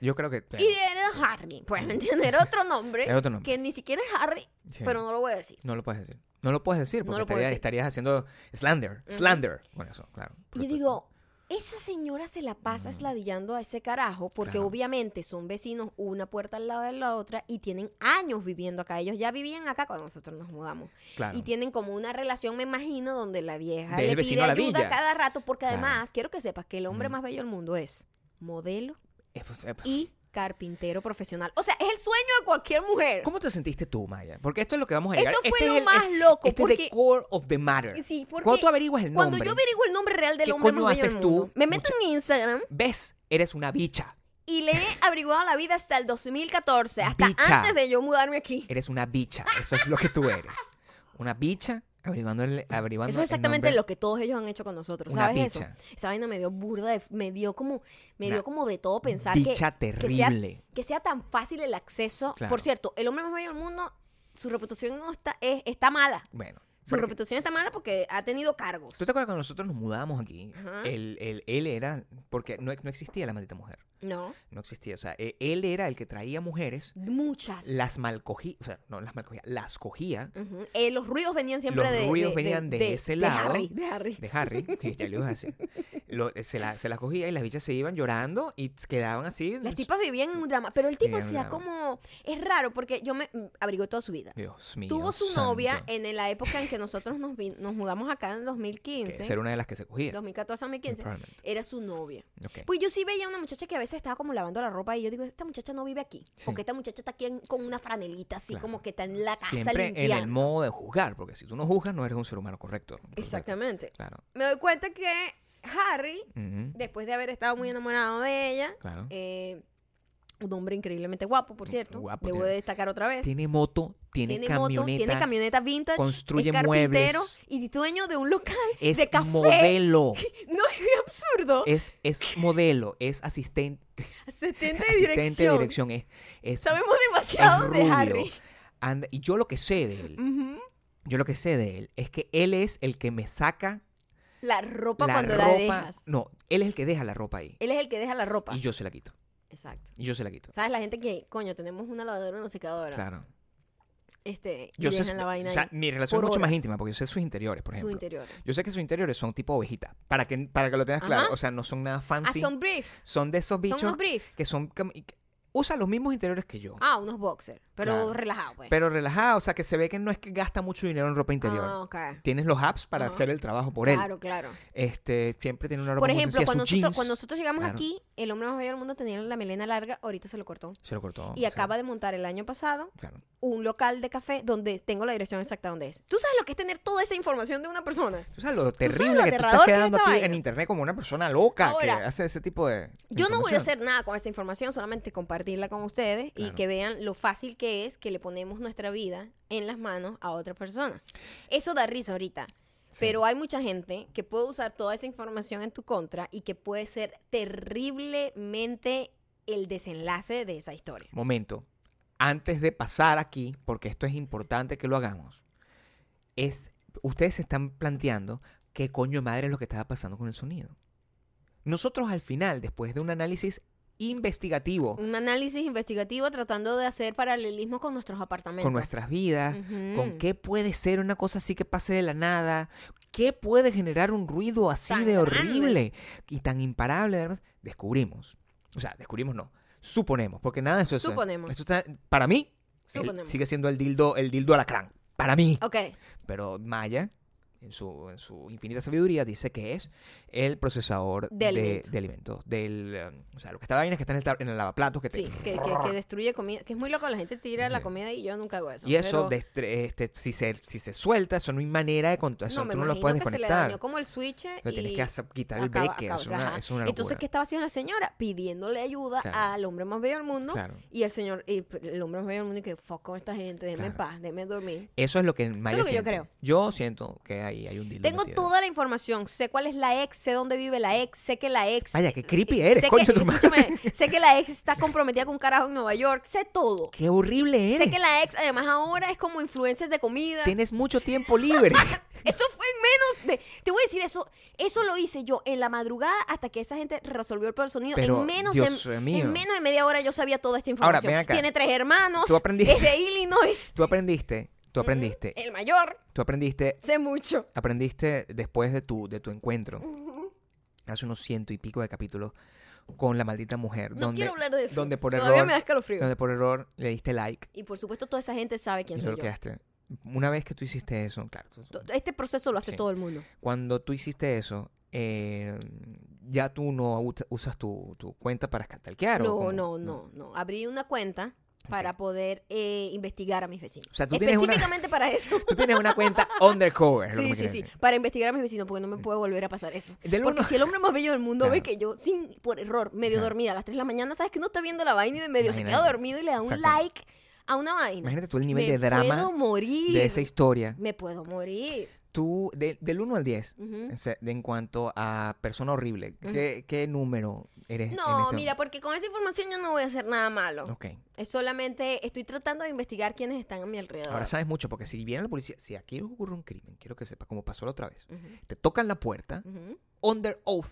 Yo creo que... Y era Harry. Pues, ¿me entiendes? Era otro nombre. Otro nombre. Que ni siquiera es Harry, Sí. pero no lo voy a decir. No lo puedes decir. No lo puedes decir No porque lo puedo estaría- decir. estarías haciendo slander. Slander. Con eso, claro. Y digo, esa señora se la pasa esladillando a ese carajo porque Mm. Claro. obviamente son vecinos una puerta al lado de la otra y tienen años viviendo acá. Ellos ya vivían acá cuando nosotros nos mudamos. Claro. Y tienen como una relación, me imagino, donde la vieja Del le pide a ayuda cada rato porque Claro. además quiero que sepas que el hombre más bello del mundo es modelo Eh, pues, eh, pues, y carpintero profesional. O sea, es el sueño de cualquier mujer. ¿Cómo te sentiste tú, Maya? Porque esto es lo que vamos a Esto llegar. fue Este es lo el- más loco, Este es the core of the matter. Sí, porque Cuando tú averiguas el nombre, Cuando yo averiguo el nombre real del ¿qué hombre más del haces tú, mundo, me meto mucha- en Instagram ves, eres una bicha. y le he averiguado la vida hasta el 2014, hasta Bicha. antes de yo mudarme aquí. Eres una bicha. Eso es lo que tú eres. Una bicha averiguando el, averiguando Eso es el exactamente lo que todos ellos han hecho con nosotros, Una ¿sabes eso? Esa vaina me dio burda, de- me dio como, me Una dio como de todo pensar que, que sea, terrible. que sea tan fácil el acceso. Claro. Por cierto, el hombre más bello del mundo, su reputación no está, es- está mala. Bueno. Su porque- reputación está mala porque ha tenido cargos. ¿Tú te acuerdas cuando nosotros nos mudábamos aquí? Él, él- él era, porque no, no existía la maldita mujer. No, No existía. O sea, e- él era el que traía mujeres, muchas. las malcogía, o sea, no las malcogía, las cogía. Eh, los ruidos venían siempre Los de, ruidos venían de ese lado. Harry, de Harry. de Harry, que ya le iba a decir. Lo- se, la, se las cogía y las bichas se iban llorando y quedaban así. Las tipas vivían en un drama, pero el tipo hacía como... Es raro porque yo me abrigó toda su vida. Dios mío. Tuvo su santo. novia en la época en que nosotros nos, vin- nos mudamos acá en el Que 2015. esa era una de las que se cogía. 2014-2015. Probablemente. Era su novia. Ok. Pues yo sí veía una muchacha que a veces estaba como lavando la ropa y yo digo, esta muchacha no vive aquí. Sí. Porque esta muchacha está aquí en- con una franelita así, Claro. como que está en la casa Siempre en el modo de juzgar, porque si tú no juzgas, no eres un ser humano correcto. Correcto. Exactamente. Claro. Me doy cuenta que Harry, después de haber estado muy enamorado de ella, Claro. eh, un hombre increíblemente guapo, por cierto. Guapo, Debo de destacar otra vez. Tiene moto, tiene, Tiene camioneta. moto, tiene camioneta vintage, construye es muebles. y dueño de un local Es de café. modelo. No es absurdo. Es, es modelo, es asistente, Asistente de asistente dirección. de dirección. Es, es, Sabemos es demasiado de rubio. Harry. Y yo lo que sé de él, yo lo que sé de él es que él es el que me saca La ropa la cuando ropa. la dejas. No, él es el que deja la ropa ahí. Él es el que deja la ropa. Y yo se la quito. Exacto. Y yo se la quito. ¿Sabes? La gente que, coño, tenemos una lavadora y una secadora. Claro. Este, Yo sé, la vaina o sea, mi relación es mucho más íntima porque yo sé sus interiores, por ejemplo. interior. Yo sé que sus interiores son tipo ovejita. Para que, para que lo tengas claro. O sea, no son nada Ah, fancy. son brief. Son de esos bichos Son unos brief. que son... que- Usa los mismos interiores que yo. Ah, unos boxers. Pero Claro. relajados, pues. Pero relajado, o sea, que se ve que no es que gasta mucho dinero en ropa interior. Ah, ok. Tienes los apps para hacer el trabajo por él. Claro, claro. Este, siempre tiene una ropa Por ejemplo, cuando nosotros, jeans, cuando nosotros llegamos Claro. aquí, el hombre más bello del mundo tenía la melena larga, ahorita se lo cortó. Se lo cortó. Y acaba de montar el año pasado Claro. un local de café donde tengo la dirección exacta donde es. ¿Tú sabes lo que es tener toda esa información de una persona? Tú sabes lo sabes terrible lo que tú estás que quedando aquí vaina? en internet como una persona loca Ahora, que hace ese tipo de. Yo no voy a hacer nada con esa información, solamente compartirla con ustedes y que vean lo fácil que es que le ponemos nuestra vida en las manos a otra persona. Eso da risa ahorita. Sí. Pero hay mucha gente que puede usar toda esa información en tu contra y que puede ser terriblemente el desenlace de esa historia. Momento. Antes de pasar aquí, porque esto es importante que lo hagamos, es. Ustedes se están planteando qué coño madre es lo que estaba pasando con el sonido. Nosotros al final, después de un análisis investigativo Un análisis investigativo tratando de hacer paralelismo con nuestros apartamentos. con nuestras vidas, con qué puede ser una cosa así que pase de la nada, qué puede generar un ruido así Tan de grande. horrible y tan imparable, descubrimos. O sea, descubrimos no, suponemos, porque nada de eso es- Suponemos. esto está- para mí, el- Suponemos. sigue siendo el dildo, el dildo alacrán, para mí. Ok. Pero Maya, en su, en su infinita sabiduría, dice que es el procesador De de, alimentos. de alimentos. Del, eh, o sea, lo que está vaina es que está en el, en el lavaplatos que te... Sí, que, que- que destruye comida. Que es muy loco, la gente tira la comida y yo nunca hago eso. Y eso, pero- este, si, se, si se suelta, eso no hay manera de controlar. Eso no, me tú no lo puedes que se le desconectar. dañó como el switch Lo y tienes que hacer- quitar el acaba- es, una, es una Entonces. ¿qué estaba haciendo la señora? Pidiéndole ayuda Claro. al hombre más bello del mundo. Claro. Y el señor, y el hombre más bello del mundo, y que fuck con esta gente, Claro. paz, déjeme dormir. Eso es lo que Maya lo que yo creo. Yo siento que ahí hay un dildo Tengo metido. toda la información. Sé cuál es la ex, sé dónde vive la ex, sé que la ex. Vaya, qué creepy eres, sé coño que, escúchame, sé que la ex está comprometida con un carajo en Nueva York. Sé todo. Qué horrible eres. Sé que la ex, además, ahora es como influencer de comida. Tienes mucho tiempo libre. Eso fue en menos de. Te voy a decir eso. Eso lo hice yo en la madrugada hasta que esa gente resolvió el peor sonido. Pero, en menos Dios de mío. en menos de media hora yo sabía toda esta Ahora, información. ven acá. Tiene tres hermanos. Tú aprendiste. Es de Illinois. Tú aprendiste, tú aprendiste, El mayor. tú aprendiste, Sé mucho. aprendiste después de tu, de tu encuentro, hace unos ciento y pico de capítulos, con la maldita mujer. No donde, quiero hablar de eso. Donde por Todavía error, me da escalofrío. donde por error le diste like Y por supuesto toda esa gente sabe quién y soy yo. quedaste. Una vez que tú hiciste eso, claro, Este proceso lo hace Sí. todo el mundo. cuando tú hiciste eso, eh, ya tú no usas tu, tu cuenta para escantalquear. ¿o No, cómo? no, no, no. Abrí una cuenta para poder eh, investigar a mis vecinos. O sea, tú tienes una- Específicamente para eso. Tú tienes una cuenta undercover. Sí, sí, sí. decir. Para investigar a mis vecinos, porque no me puede volver a pasar eso. Del Porque uno- si el hombre más bello del mundo ve que yo, sin por error, medio Claro. dormida a las 3 de la mañana, sabes que uno está viendo la vaina y de medio se queda Imagínate. dormido y le da un Exacto. like a una vaina. Imagínate tú el nivel me de drama puedo morir. de esa historia. Me puedo morir. Tú, de- del 1 al 10, Ujú. o sea, de- en cuanto a persona horrible, ¿qué, qué número eres? en No, este- mira, porque con esa información yo no voy a hacer nada malo. Ok. Es solamente estoy tratando de investigar quiénes están a mi alrededor. Ahora sabes mucho, porque si viene la policía, si aquí ocurre un crimen, quiero que sepas, como pasó la otra vez, te tocan la puerta, under oath,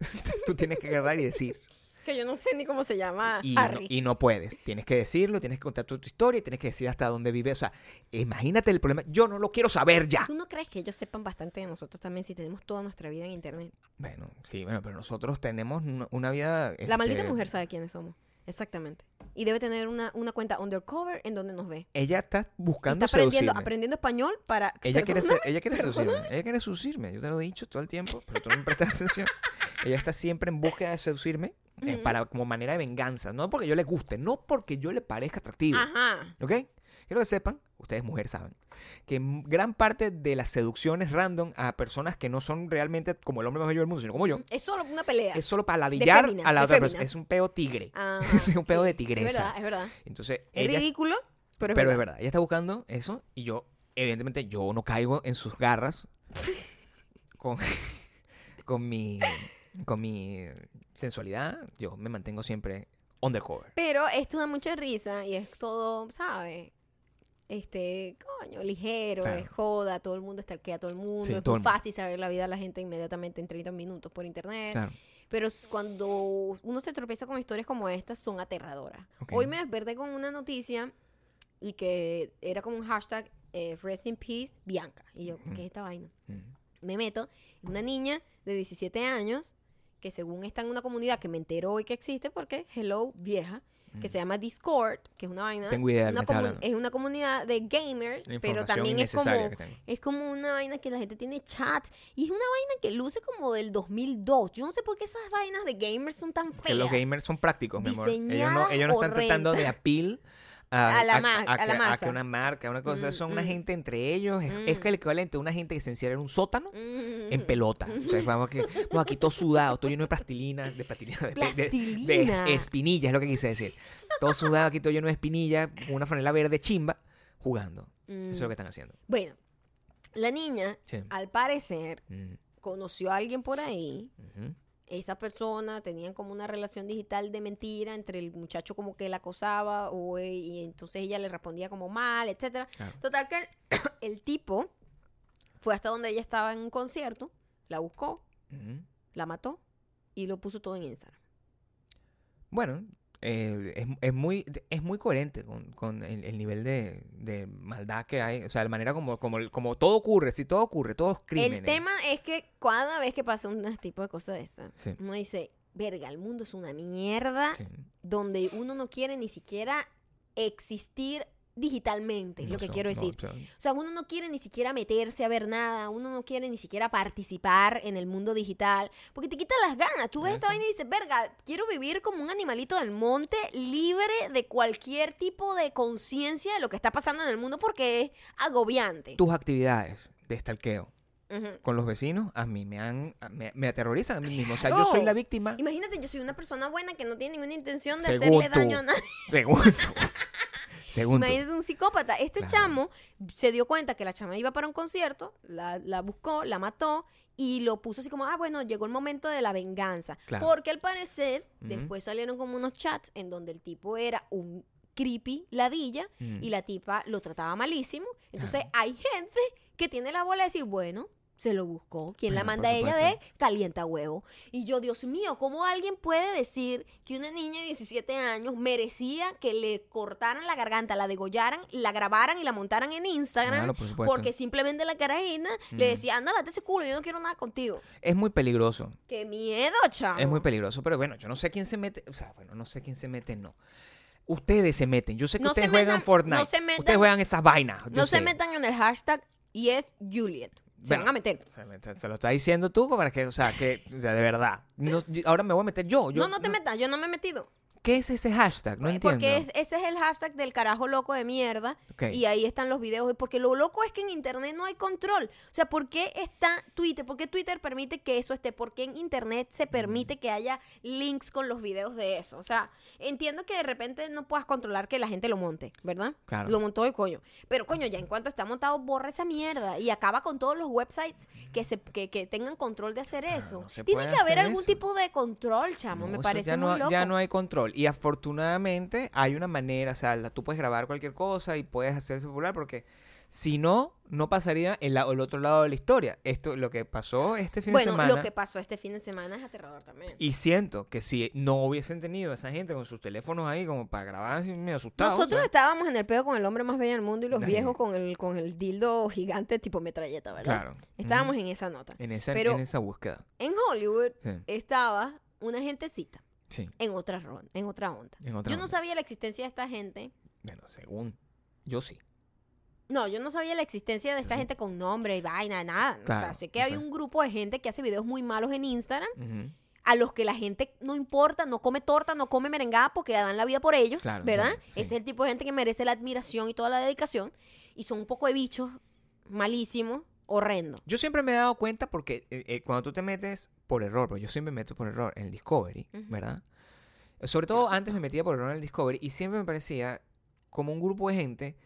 tú tienes que agarrar y decir, Que yo no sé ni cómo se llama y no, Harry. y no puedes. Tienes que decirlo, tienes que contar tu, tu historia, tienes que decir hasta dónde vive. O sea, imagínate el problema. Yo no lo quiero saber ya. ¿Tú no crees que ellos sepan bastante de nosotros también si tenemos toda nuestra vida en internet? Bueno, sí, bueno, pero nosotros tenemos una, vida. La maldita este, mujer sabe quiénes somos. Exactamente. Y debe tener una, una cuenta undercover en donde nos ve. Ella está buscando Está aprendiendo, seducirme. aprendiendo español para... Ella quiere, ser- ella quiere seducirme. Ella quiere seducirme. Yo te lo he dicho todo el tiempo, pero tú no me prestas atención. Ella está siempre en búsqueda de seducirme eh, para como manera de venganza. No porque yo le guste, no porque yo le parezca atractivo. Ajá. ¿Ok? Quiero que sepan, ustedes mujeres saben, que gran parte de las seducciones random a personas que no son realmente como el hombre más bello del mundo, sino como yo, Es solo una pelea. es solo para ladillar féminas, a la otra persona. Es un peo tigre. Ajá, es un pedo sí, de Es tigresa. verdad, es verdad. Entonces, Es ella, ridículo, pero es pero verdad. es verdad, ella está buscando eso y yo, evidentemente, yo no caigo en sus garras con, con mi con mi sensualidad. Yo me mantengo siempre undercover. Pero esto da mucha risa y es todo, ¿sabes? Este, coño, ligero, Claro. es joda, todo el mundo estalquea a todo el mundo, Sí, es muy fácil saber la vida de la gente inmediatamente en 30 minutos por internet. Claro. Pero cuando uno se tropieza con historias como estas, son aterradoras. Hoy me desperté con una noticia y que era como un hashtag eh, Rest in Peace Bianca. Y yo, ¿qué es esta vaina? Mm. Me meto, una niña de 17 años que según está en una comunidad que me entero hoy que existe porque, hello, vieja, que se llama Discord, que es una vaina... Mm. Tengo idea una. Es una comunidad de gamers, pero también es como... Es como una vaina que la gente tiene chat y es una vaina que luce como del 2002. Yo no sé por qué esas vainas de gamers son tan feas. Los gamers son prácticos, mi amor. Ellos no, ellos no están tratando de appeal a, A la ma- a la que- masa. que una marca, una cosa. Mm, son una mm. gente entre ellos. Es, es Mm. que el equivalente a una gente que se encierra en un sótano en pelota. O sea, vamos aquí, vamos aquí todo sudado, todo lleno de plastilina, de plastilina, de, de- de- Plastilina. de espinillas, es lo que quise decir. Todo sudado aquí, todo lleno de espinillas, con una franela verde chimba, jugando. Eso es lo que están haciendo. Bueno, la niña, Sí. al parecer, conoció a alguien por ahí. ujú. Esa persona tenía como una relación digital de mentira entre el muchacho como que la acosaba o, e- y entonces ella le respondía como mal, etcétera. Claro. Total que el, el tipo fue hasta donde ella estaba en un concierto, la buscó, la mató y lo puso todo en Instagram. Bueno, eh, es, es muy es muy coherente con, con el, el nivel de, de maldad que hay. O sea, la manera como, como, como todo ocurre. Si todo ocurre, todo es crímenes. El tema es que cada vez que pasa un tipo de cosas de estas, Sí. uno dice, verga, el mundo es una mierda Sí. donde uno no quiere ni siquiera existir digitalmente, es No lo que son- quiero no, decir. o sea, O sea, uno no quiere ni siquiera meterse a ver nada, uno no quiere ni siquiera participar en el mundo digital, porque te quita las ganas. Tú ves esta vaina y dices, verga, quiero vivir como un animalito del monte, libre de cualquier tipo de conciencia de lo que está pasando en el mundo, porque es agobiante. tus actividades de stalkeo Ujú. con los vecinos a mí me han me, me aterrorizan a mí mismo. O sea, yo soy la víctima. Imagínate, yo soy una persona buena que no tiene ninguna intención de Según hacerle tú. daño a nadie. Según tú. Según tú. Imagínate un psicópata. Este Claro. chamo se dio cuenta que la chama iba para un concierto, la, la buscó, la mató y lo puso así como, ah, bueno, llegó el momento de la venganza. Claro. Porque al parecer, después salieron como unos chats en donde el tipo era un creepy ladilla Mm. y la tipa lo trataba malísimo. Entonces Claro. hay gente que tiene la bola de decir, bueno, se lo buscó. ¿Quién la manda a ella de calienta huevo? Y yo, Dios mío, ¿cómo alguien puede decir que una niña de 17 años merecía que le cortaran la garganta, la degollaran, la grabaran y la montaran en Instagram? Claro, por supuesto. porque simplemente la carajina le decía, anda, date ese culo, yo no quiero nada contigo. Es muy peligroso. ¡Qué miedo, chamo! Es muy peligroso, pero bueno, yo no sé quién se mete, o sea, bueno, no sé quién se mete, no. Ustedes se meten. Yo sé que No ustedes juegan metan- Fortnite. no se metan- ustedes juegan esas vainas. No se metan en el hashtag y es Juliet. Se Bueno, van a meter. Se, me- se lo está diciendo tú para que, o sea, que, o sea, de verdad. No, yo- ahora me voy a meter yo. yo no, no te metas, yo no me he metido. ¿Qué es ese hashtag? No entiendo. Porque es- ese es el hashtag del carajo loco de mierda. Y ahí están los videos. Porque lo loco es que en Internet no hay control. O sea, ¿por qué está Twitter? ¿Por qué Twitter permite que eso esté? ¿Por qué en Internet se permite que haya links con los videos de eso? O sea, entiendo que de repente no puedas controlar que la gente lo monte, ¿verdad? Claro. Lo montó de coño. Pero coño, ya en cuanto está montado, borra esa mierda. Y acaba con todos los websites que, se, que, que tengan control de hacer eso. no Tiene que haber algún eso. tipo de control, chamo. No, me parece ya no, muy loco. ya no hay control. Y afortunadamente hay una manera, o sea, tú puedes grabar cualquier cosa y puedes hacerse popular porque si no, no pasaría el, otro lado de la historia. Esto, lo que pasó este fin Bueno, de semana. lo que pasó este fin de semana es aterrador también. Y siento que si no hubiesen tenido esa gente con sus teléfonos ahí como para grabar medio asustados. Nosotros estábamos en el pedo con el hombre más bello del mundo y los viejos con el, con el dildo gigante tipo metralleta, ¿verdad? Claro. Estábamos en esa nota. en esa, pero- en esa búsqueda. En Hollywood Sí. estaba una gentecita Sí. en otra ron- en otra onda. En otra yo no sabía la existencia de esta gente. Bueno, según. Yo sí. No, yo no sabía la existencia de esta Sí. gente con nombre y vaina, nada. o sea, Claro, sé que hay un grupo de gente que hace videos muy malos en Instagram, a los que la gente no importa, no come torta, no come merengada porque dan la vida por ellos, Claro, ¿verdad? sí. Es el tipo de gente que merece la admiración y toda la dedicación. Y son un poco de bichos malísimos, horrendos. Yo siempre me he dado cuenta porque eh, eh, cuando tú te metes por error, porque yo siempre me meto por error en el Discovery. ¿verdad? Sobre todo antes me metía por error en el Discovery y siempre me parecía como un grupo de gente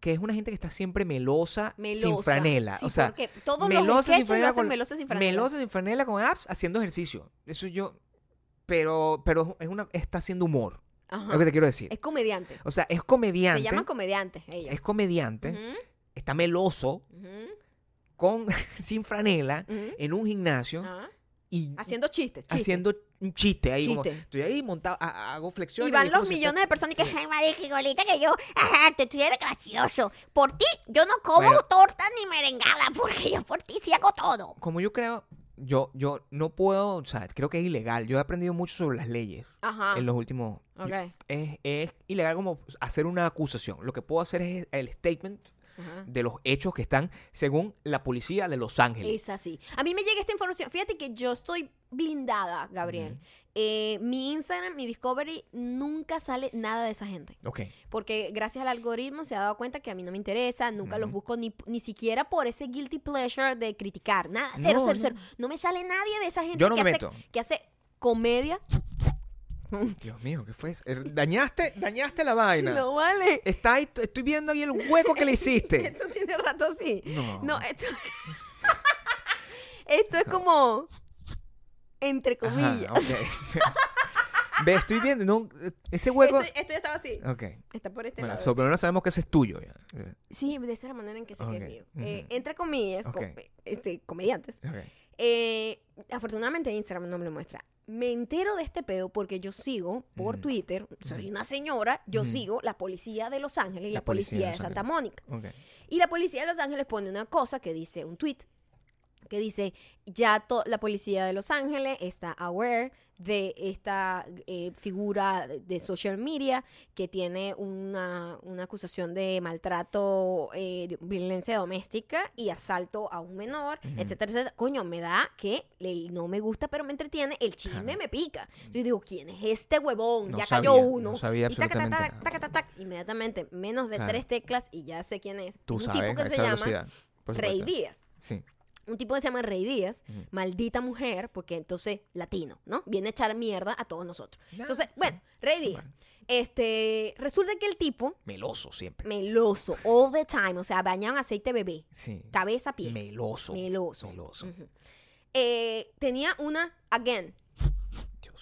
que es una gente que está siempre melosa, Melosa. sin franela. Sí, o sea, porque todos melosa los sin lo franela hacen con- melosa sin franela. melosa sin franela con apps haciendo ejercicio. Eso yo... Pero, pero es una, está haciendo humor. Ajá. Es lo que te quiero decir. Es comediante. O sea, es comediante. Se llaman comediantes ellos. es comediante. Está meloso, con, sin franela, en un gimnasio. Y Haciendo chistes. chistes. haciendo un chiste ahí. como, Chiste. estoy ahí montado, ha- hago flexiones. Y van los millones de personas y que, ay, marica, igualita que yo, ajá, te eres gracioso. Por ti, yo no como Bueno. torta ni merengada, porque yo por ti sí hago todo. Como yo creo, yo, yo no puedo, o sea, creo que es ilegal. Yo he aprendido mucho sobre las leyes Ajá. en los últimos... yo- Ok. es, es ilegal como hacer una acusación. Lo que puedo hacer es el statement Ajá. de los hechos que están según la policía de Los Ángeles. Es así. A mí me llega esta información. Fíjate que yo estoy blindada, Gabriel. Eh, mi Instagram, mi Discovery, nunca sale nada de esa gente. Ok. Porque gracias al algoritmo se ha dado cuenta que a mí no me interesa, nunca los busco ni, ni siquiera por ese guilty pleasure de criticar. Nada, cero, No, cero, no. cero. No me sale nadie de esa gente Yo no que, me hace, meto. que hace comedia. Dios mío, ¿qué fue eso? Er, Dañaste, dañaste la vaina. No vale. Está ahí, t- estoy viendo ahí el hueco que le hiciste. Esto tiene rato así. No. No, esto. esto es como. Entre Ajá, comillas. Ve, estoy viendo, no, ese hueco... Esto, esto ya estaba así. Ok. Está por este Bueno, lado. so, pero no sabemos que ese es tuyo. ya. Sí, de esa es la manera en que sé que Ok, es mío. Eh, entre comillas, com- este, comediantes. Eh, afortunadamente Instagram no me lo muestra. Me entero de este pedo porque yo sigo por Ujú. Twitter, soy una señora, yo Ujú. sigo la policía de Los Ángeles y la, La policía policía, de Santa. Mónica. Ok. Y la policía de Los Ángeles pone una cosa que dice, un tweet, que dice, ya to- la policía de Los Ángeles está aware de esta eh, figura de- social media que tiene una, una acusación de maltrato, eh, de violencia doméstica y asalto a un menor, Ujú. etcétera, etcétera. Coño, me da que le- no me gusta, pero me entretiene, el chisme Claro. me pica. Yo digo, ¿quién es este huevón? No ya sabía, cayó uno. no sabía Y taca, taca, absolutamente taca, taca, inmediatamente, menos de Claro. tres teclas y ya sé quién es. Tú un sabes, tipo que se llama Rey. Díaz. Sí. Un tipo que se llama Rey Díaz, maldita mujer, porque entonces latino, ¿no? Viene a echar mierda a todos nosotros. Entonces, bueno, Rey Díaz. Este, resulta que el tipo, Meloso siempre. meloso, all the time, o sea, bañado en aceite bebé, Sí. cabeza, pie. Meloso. Meloso. Meloso. Eh, tenía una, again,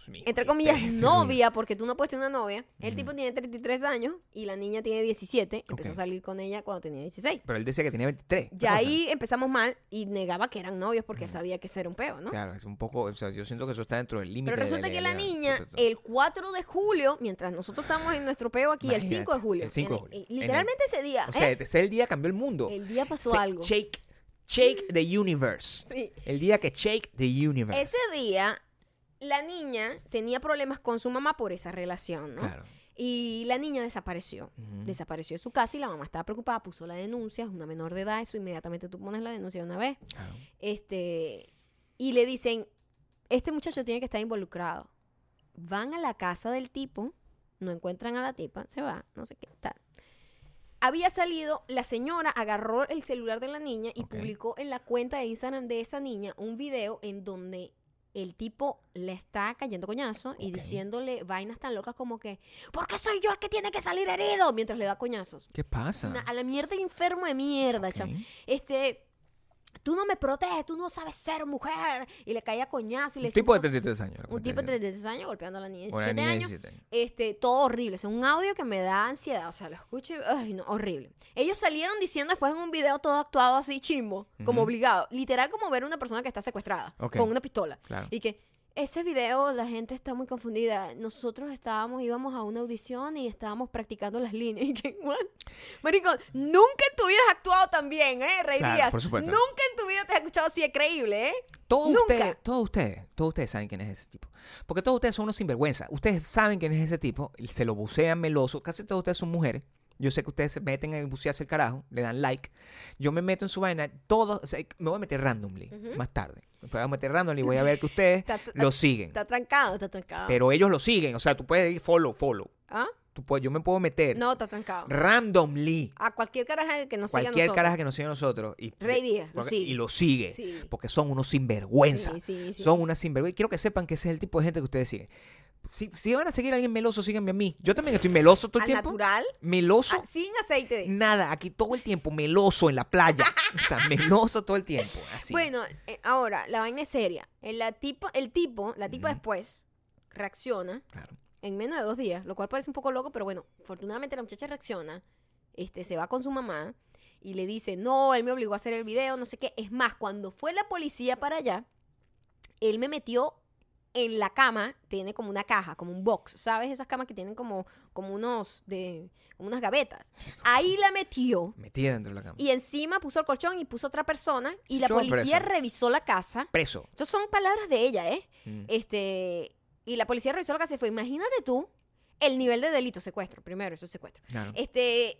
Dios mío. entre comillas, novia, porque tú no puedes tener una novia. El tipo tiene 33 años y la niña tiene 17. Empezó a salir con ella cuando tenía 16. Pero él decía que tenía 23. ¿Qué Ya ahí empezamos mal y negaba que eran novios porque él sabía que eso era un peo, ¿no? Claro, es un poco. O sea, yo siento que eso está dentro del límite. Pero de resulta que la niña, sobre el 4 de julio, mientras nosotros estamos en nuestro peo aquí, el Imagínate, 5 de julio. el 5 de julio. eh, En el- literalmente ese día. O sea, ¿eh? ese el día cambió el mundo. El día pasó Se- algo. Shake, shake the universe. Sí. El día que shake the universe. Ese día, la niña tenía problemas con su mamá por esa relación, ¿no? Claro. Y la niña desapareció. Desapareció de su casa y la mamá estaba preocupada, puso la denuncia, es una menor de edad, eso inmediatamente tú pones la denuncia de una vez. Claro. Este, y le dicen, este muchacho tiene que estar involucrado. Van a la casa del tipo, no encuentran a la tipa, se va, no sé qué tal. Había salido, la señora agarró el celular de la niña y publicó en la cuenta de Instagram de esa niña un video en donde el tipo le está cayendo coñazo y diciéndole vainas tan locas como que, ¿por qué soy yo el que tiene que salir herido? Mientras le da coñazos. ¿Qué pasa? Una- a la mierda enfermo de mierda, Ok. chamo. Este, tú no me proteges, tú no sabes ser mujer. Y le caía coñazo y le Un tipo de un- 33 años. un tipo de está 33 años golpeando a la niña de diciendo. Una 17 niña de años. 17 años. Este, todo horrible. Es un audio que me da ansiedad. O sea, lo escucho y, ay, no, horrible. Ellos salieron diciendo después en un video todo actuado así chimbo, como Ujú. obligado. Literal como ver a una persona que está secuestrada Ok. con una pistola. Claro. Y que ese video la gente está muy confundida. Nosotros estábamos, íbamos a una audición y estábamos practicando las líneas. Y que, what? Marico, nunca en tu vida has actuado tan bien, ¿eh, Rey Claro, Díaz? por supuesto. Nunca en tu vida te has escuchado así de creíble, ¿eh? Todos ustedes, todos ustedes, todos ustedes saben quién es ese tipo. Porque todos ustedes son unos sinvergüenza. Ustedes saben quién es ese tipo, se lo bucean meloso. Casi todos ustedes son mujeres. Yo sé que ustedes se meten en bucearse el carajo, le dan like. Yo me meto en su vaina, todo, o sea, me voy a meter randomly más tarde. Me voy a meter randomly y voy a ver que ustedes Está- lo siguen. Está trancado, está trancado. Pero ellos lo siguen, o sea, tú puedes ir follow, follow. ¿Ah? Tú puedes, yo me puedo meter No, está trancado. randomly. A cualquier caraja que nos siga a Cualquier caraja que nos siga a nosotros. Y, Rey Díaz, lo sigue. Y lo sigue. Sí. Porque son unos sinvergüenza. Sí, sí, sí. Son unas sinvergüenza. Y quiero que sepan que ese es el tipo de gente que ustedes siguen. Si, si van a seguir a alguien meloso, síganme a mí. Yo también estoy meloso todo el Al tiempo. natural, Meloso. ah, sin aceite. de- Nada, aquí todo el tiempo, meloso en la playa. O sea, meloso todo el tiempo. Así. Bueno, eh, ahora, la vaina es seria. El, la tipa, el tipo, la tipa después reacciona Claro. en menos de dos días, lo cual parece un poco loco, pero bueno, afortunadamente la muchacha reacciona, este, se va con su mamá y le dice, no, él me obligó a hacer el video, no sé qué. Es más, cuando fue la policía para allá, él me metió en la cama, tiene como una caja, como un box, ¿sabes? Esas camas que tienen como, como unos, de, como unas gavetas. Ahí la metió. Metida dentro de la cama. Y encima puso el colchón y puso otra persona. Y la Yo policía preso. revisó la casa. Preso. Estas son palabras de ella, ¿eh? Mm. Este. Y la policía revisó la casa y fue, imagínate tú el nivel de delito, secuestro, primero, eso es secuestro. Claro. Este,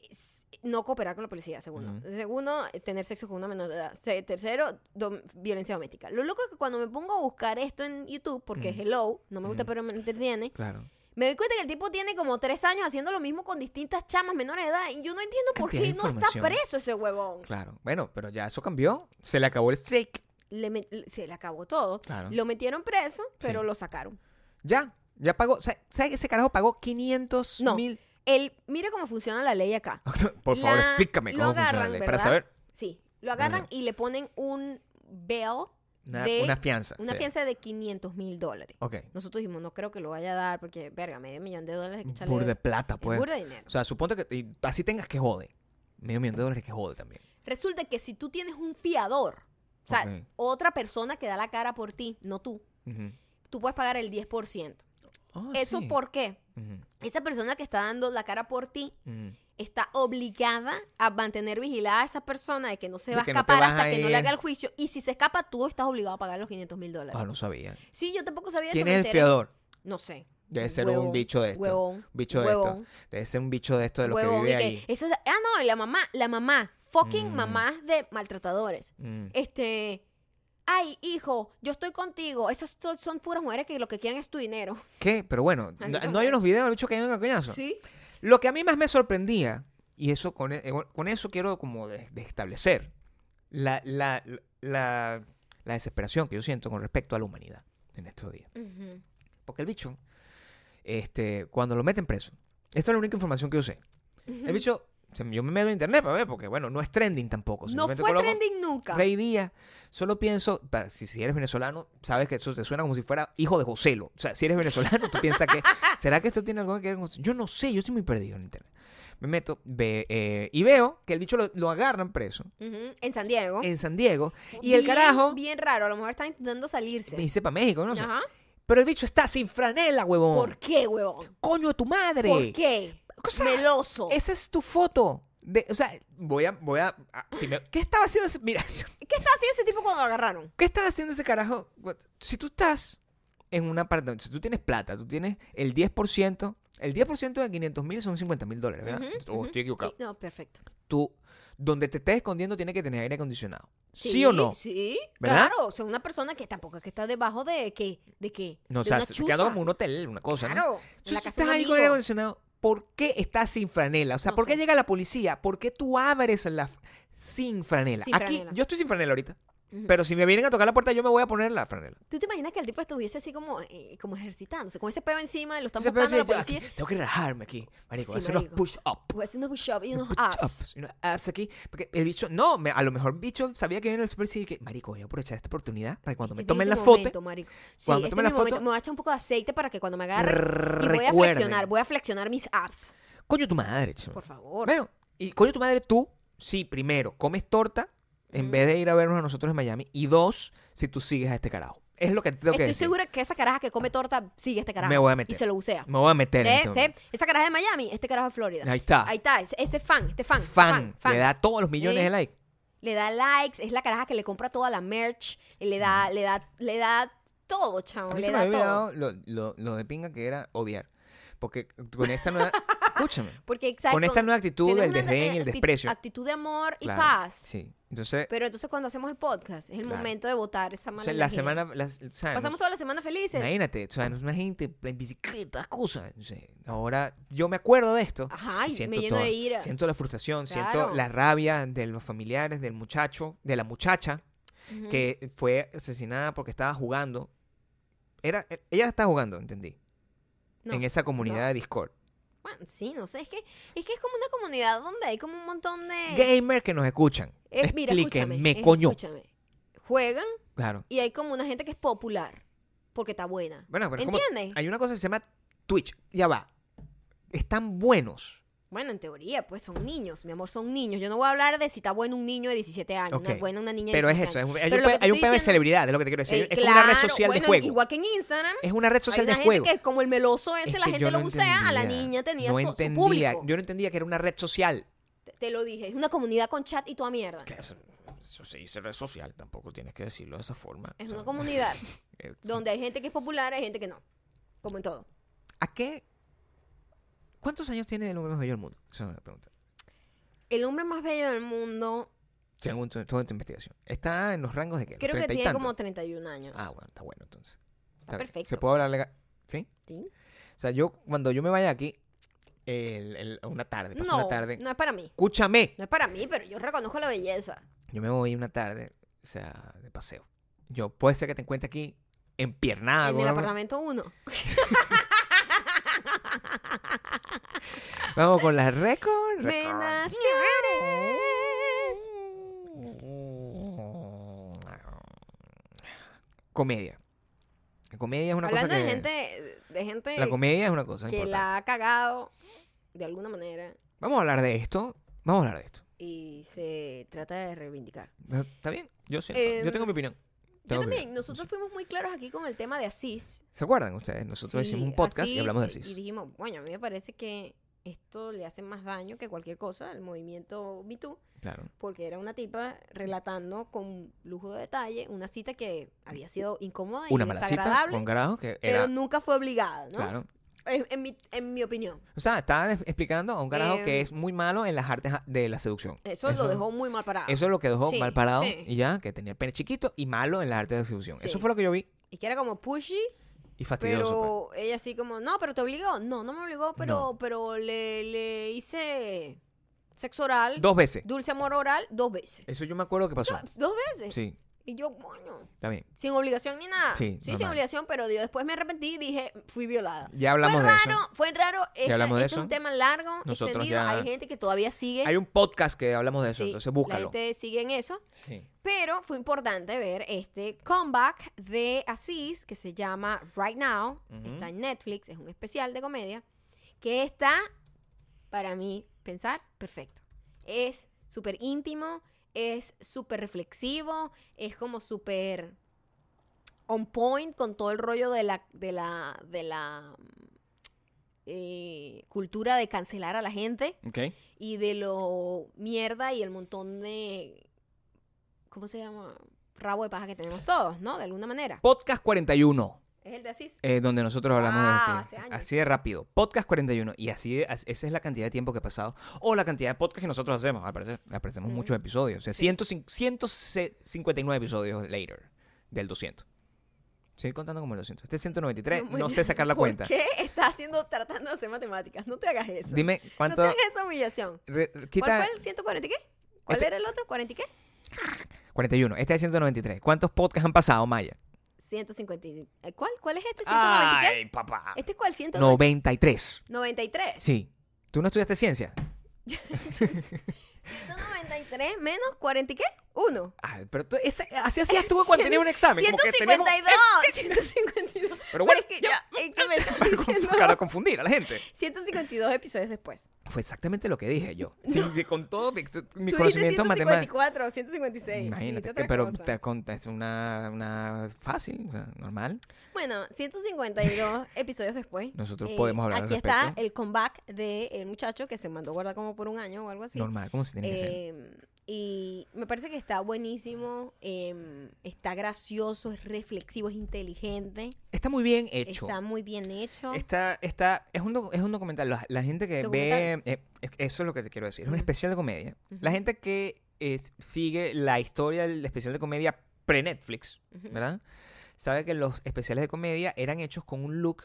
no cooperar con la policía, segundo. Segundo, tener sexo con una menor de edad. Se- tercero, dom- violencia doméstica. Lo loco es que cuando me pongo a buscar esto en YouTube, porque Ujú. hello, no me gusta pero me entretiene, Claro. me doy cuenta que el tipo tiene como tres años haciendo lo mismo con distintas chamas menores de edad y yo no entiendo por qué no está preso ese huevón. Claro. Bueno, pero ya eso cambió. Se le acabó el streak. Le se le acabó todo. Claro. Lo metieron preso, pero Sí. lo sacaron. Ya. Ya pagó. ¿Sabes que ese carajo pagó 500 No. El, mire cómo funciona la ley acá. Por favor, La- explícame cómo funciona la ley. Para ¿verdad? saber. Sí, lo agarran y le ponen un bail, Una, de- una fianza. una sí. fianza de 500 mil dólares. Ok. Nosotros dijimos, no creo que lo vaya a dar porque, verga, medio millón de dólares. que Burda de plata, es pues. burda de dinero. O sea, suponte que y así tengas que jode. Medio millón de dólares que jode también. Resulta que si tú tienes un fiador, o sea, otra persona que da la cara por ti, no tú, tú puedes pagar el 10%. Ah, ¿Eso sí. por qué? Esa persona que está dando la cara por ti está obligada a mantener vigilada a esa persona de que no se De va a no escapar hasta que no le haga el juicio. Y si se escapa, tú estás obligado a pagar los 500 mil dólares. Ah, no sabía. Sí, yo tampoco sabía ¿Quién eso. es el fiador? No sé. Debe ser un bicho de esto. Huevón. Bicho de huevón, esto. Debe ser un bicho de esto de los huevón, que vive que ahí. eso es- ah, no, y la mamá, la mamá, fucking Mm. mamás de maltratadores. Mm. Este, ay, hijo, yo estoy contigo. Esas son, son puras mujeres que lo que quieren es tu dinero. ¿Qué? Pero bueno, no, hay unos videos del bicho que hay en coñazo. Sí. Lo que a mí más me sorprendía, y eso con, e- con eso quiero como de, de establecer, la, la, la, la desesperación que yo siento con respecto a la humanidad en estos días. Porque el bicho, este, cuando lo meten preso, esta es la única información que yo sé. El bicho, yo me meto en internet para ver, porque bueno, no es trending tampoco. No fue trending nunca. Rey Díaz. Solo pienso, para- si, si eres venezolano, sabes que eso te suena como si fuera hijo de Joselo. O sea, si eres venezolano, tú piensas que, ¿será que esto tiene algo que ver con? Yo no sé, yo estoy muy perdido en internet. Me meto ve, eh, y veo que el bicho lo, lo agarran preso Ujú. En San Diego. en San Diego y el Bien- carajo Bien raro, a lo mejor está intentando salirse. me dice para México, no sé. Ajá. Pero el bicho está sin franela, huevón. ¿Por qué, huevón? Coño de tu madre. ¿Por qué? O sea, Meloso. Esa es tu foto. De, o sea, voy a, voy a, a- si me- ¿qué estaba haciendo ese, mira, ¿Qué estaba haciendo ese tipo cuando lo agarraron? ¿qué estaba haciendo ese carajo? Si tú estás en una parte, si tú tienes plata, tú tienes el 10%, el 10% de 500 mil son 50 mil dólares, ¿verdad? O estoy equivocado. Sí, no, perfecto. Tú, donde te estés escondiendo, tiene que tener aire acondicionado. ¿Sí, o no? Sí, ¿Verdad? claro. O sea, una persona que tampoco es que está debajo de qué, de qué, No, o de sea, una se queda como un hotel, una cosa, ¿no? Claro, en Entonces, la casa estás un ahí con aire acondicionado. ¿Por qué estás sin franela? O sea, No ¿por qué llega la policía? ¿Por qué tú abres la sin franela? Sin Aquí, franela. yo estoy sin franela ahorita. Pero si me vienen a tocar la puerta, yo me voy a poner la franela. ¿Tú te imaginas que el tipo estuviese así como, eh, como ejercitándose, con ese peo encima, lo están buscando pero la policía? aquí, tengo que relajarme aquí, marico. Sí, hacer unos marico. push-up. Pues haciendo push-up y unos push abs. ups, unos abs aquí. Porque el bicho, no, me- a lo mejor el bicho sabía que viene el super y que, marico, voy a aprovechar esta oportunidad para que cuando me Este tomen es la foto, momento, marico. Sí, cuando me este tomen la momento. foto- Me voy a echar un poco de aceite para que cuando me agarre y voy a flexionar, voy a flexionar mis abs. Coño tu madre, chamo. Por favor. Bueno, y coño tu madre, tú, sí, primero, comes torta en vez de ir a vernos a nosotros en Miami. Y dos, si tú sigues a este carajo. Es lo que te tengo que Estoy segura que esa caraja que come torta sigue este carajo. Me voy a meter. Y se lo bucea. Me voy a meter en ¿Eh? este ¿Eh? Esa caraja de Miami, este carajo de Florida. Ahí está. Ahí está, ese, ese fan, este fan. fan, fan. le da todos los millones ¿Eh? de likes. Le da likes, es la caraja que le compra toda la merch, y le da, le da, le da todo, chavo. A mí Le se me había todo. lo, lo, lo de pinga que era odiar. Porque con esta nueva... escúchame. Porque exacto. Con esta nueva actitud del desdén y eh, el desprecio. Actitud de amor y Claro, paz. Sí. Entonces, Pero entonces cuando hacemos el podcast, es el Claro. momento de votar esa o mala sea, la energía. semana... las- o sea, Pasamos nos- toda la semana felices. Imagínate, o sea, no es una gente en bicicleta, cosas. no sé. Ahora yo me acuerdo de esto. Ajá, y siento me lleno toda- de ira. Siento la frustración, siento la rabia de los familiares, del muchacho, de la muchacha que fue asesinada porque estaba jugando. Era, ella estaba jugando, entendí. No en esa comunidad no. de Discord. Bueno, sí, no sé, es que, es que es como una comunidad donde hay como un montón de... Gamers que nos escuchan. Eh, mira, escúchame, Explíquenme, eh, coño. escúchame. Juegan Claro. y hay como una gente que es popular porque está buena. Bueno, pero es como- ¿Entiendes? hay una cosa que se llama Twitch. Ya va. Están buenos. Bueno, en teoría, pues son niños, mi amor, son niños. Yo no voy a hablar de si está bueno un niño de 17 años, Ok. una buena una niña de Pero es 17 eso. es años. un- hay, Pero un, pe- hay un de celebridad, es lo que te quiero decir. Eh, es una red social de bueno, juego. Igual que en Instagram. Es una red Hay social una de gente juego. que como el meloso ese, Es la gente lo no bucea, a la entendía. niña tenía no su, su entendía, público. Yo no entendía que era una red social. Te, te lo dije, es una comunidad con chat y toda mierda. Eso, eso se dice red social, tampoco tienes que decirlo de esa forma. Es O sea, una comunidad donde hay gente que es popular, hay gente que no. Como en todo. ¿A qué? ¿Cuántos años tiene el hombre más bello del mundo? Esa es una pregunta. El hombre más bello del mundo, Según tu- toda tu investigación. ¿Está en los rangos de qué? ¿Los creo que 30 y tiene como 31 años. Ah, bueno, está bueno entonces. Está perfecto. ¿Se puede hablar legal? ¿Sí? ¿Sí? O sea, yo, cuando yo me vaya aquí, el- el- una tarde, paso No, una tarde. no es para mí. Escúchame. No es para mí, pero yo reconozco la belleza. Yo me voy una tarde, o sea, de paseo. Yo, puede ser que te encuentre aquí empiernada. en el apartamento 1. Vamos con la récord. Venaciones. Comedia. La comedia es una Hablando cosa que... de gente, de gente La comedia es una cosa que importante. la ha cagado de alguna manera Vamos a hablar de esto. Vamos a hablar de esto. y se trata de reivindicar. ¿Está bien? Yo siento. Eh, yo tengo mi opinión. Yo también, nosotros fuimos muy claros aquí con el tema de Asís. ¿Se acuerdan ustedes? Nosotros Sí, hicimos un podcast y Asís, hablamos de Asís. Y dijimos, bueno, a mí me parece que esto le hace más daño que cualquier cosa al movimiento Me Too, Claro. porque era una tipa relatando con lujo de detalle una cita que había sido incómoda y Una mala cita desagradable, con carajo que pero era... nunca fue obligada, ¿no? Claro. En, en mi, en mi opinión. O sea, estaba explicando a un carajo Em, que es muy malo en las artes de la seducción. Eso, lo dejó muy mal parado. Eso es lo que dejó Sí, mal parado sí. y ya, que tenía el pene chiquito y malo en las artes de seducción. Sí. Eso fue lo que yo vi Y que era como pushy, y fastidioso. pues. pero ella así como, no, pero te obligó. No, no me obligó, pero, pero le, le hice sexo oral, Dos veces. dulce amor oral, dos veces. Eso yo me acuerdo que pasó. Dos veces. Sí, Y yo, coño, está bien. sin obligación ni nada. Sí, sin obligación, pero yo después me arrepentí y dije, fui violada. Ya hablamos fue de raro, eso. Fue raro, ese, hablamos de ese es un tema largo, Nosotros extendido. ya- Hay gente que todavía sigue. Hay un podcast que hablamos de eso, Sí, entonces búscalo. La gente sigue en eso. Sí. Pero fue importante ver este comeback de Asís que se llama Right Now. Está en Netflix, es un especial de comedia. Que está, para mí, pensar, perfecto. Es súper íntimo, es súper reflexivo, es como súper on point con todo el rollo de la, de la, de la eh, cultura de cancelar a la gente y de lo mierda y el montón de ¿cómo se llama? rabo de paja que tenemos todos, ¿no? De alguna manera. Podcast 41. ¿Es el de Asís? eh, donde nosotros hablamos Ah, de hace así, años. así de rápido. Podcast 41. Y así, de- esa es la cantidad de tiempo que ha pasado. O la cantidad de podcasts que nosotros hacemos. Al parecer, aparecemos muchos episodios. O sea, Sí. 105 159 episodios later del 200. Seguir contando como el 200. Este es 193. muy No bien. sé sacar la ¿Por cuenta. qué estás haciendo, tratando de hacer matemáticas? No te hagas eso. Dime No cuánto. te hagas esa humillación. re- ¿Cuál fue el 140 y qué? ¿Cuál Este- era el otro? ¿40 y qué? 41. Este es 193. ¿Cuántos podcasts han pasado, Maya? 150. y- ¿eh, ¿Cuál? ¿Cuál es este? ¿190 y qué? Ay, papá. ¿Este cuál? 193. 93. 93. Sí. ¿Tú no estudiaste ciencia? 193 menos 40 y qué? 1. Ay, pero tú, esa- así hacías tú cuando tenías un examen. como que teníamos- 152. 152. Pero bueno, es que ya, es que me estás diciendo. para confundir a la gente. 152 episodios después. Fue exactamente lo que dije yo. Sí, sí, con todo mi, mi Tú dijiste conocimiento matemático. 154 156. Imagínate, que- pero te con- es una, una fácil, o sea, normal. Bueno, 152 episodios después. eh, Nosotros podemos hablar al Aquí está respecto. el comeback del muchacho que se mandó guardar como por un año o algo así. Normal, como se tiene que ser. Y me parece que está buenísimo, eh, está gracioso, es reflexivo, es inteligente, Está muy bien hecho. está muy bien hecho. Está, está, es un, es un documental. La, la gente que ve, eh, es- eso es lo que te quiero decir. Es un especial de comedia. La gente que es- sigue la historia del especial de comedia pre-Netflix. ¿verdad? Sabe que los especiales de comedia eran hechos con un look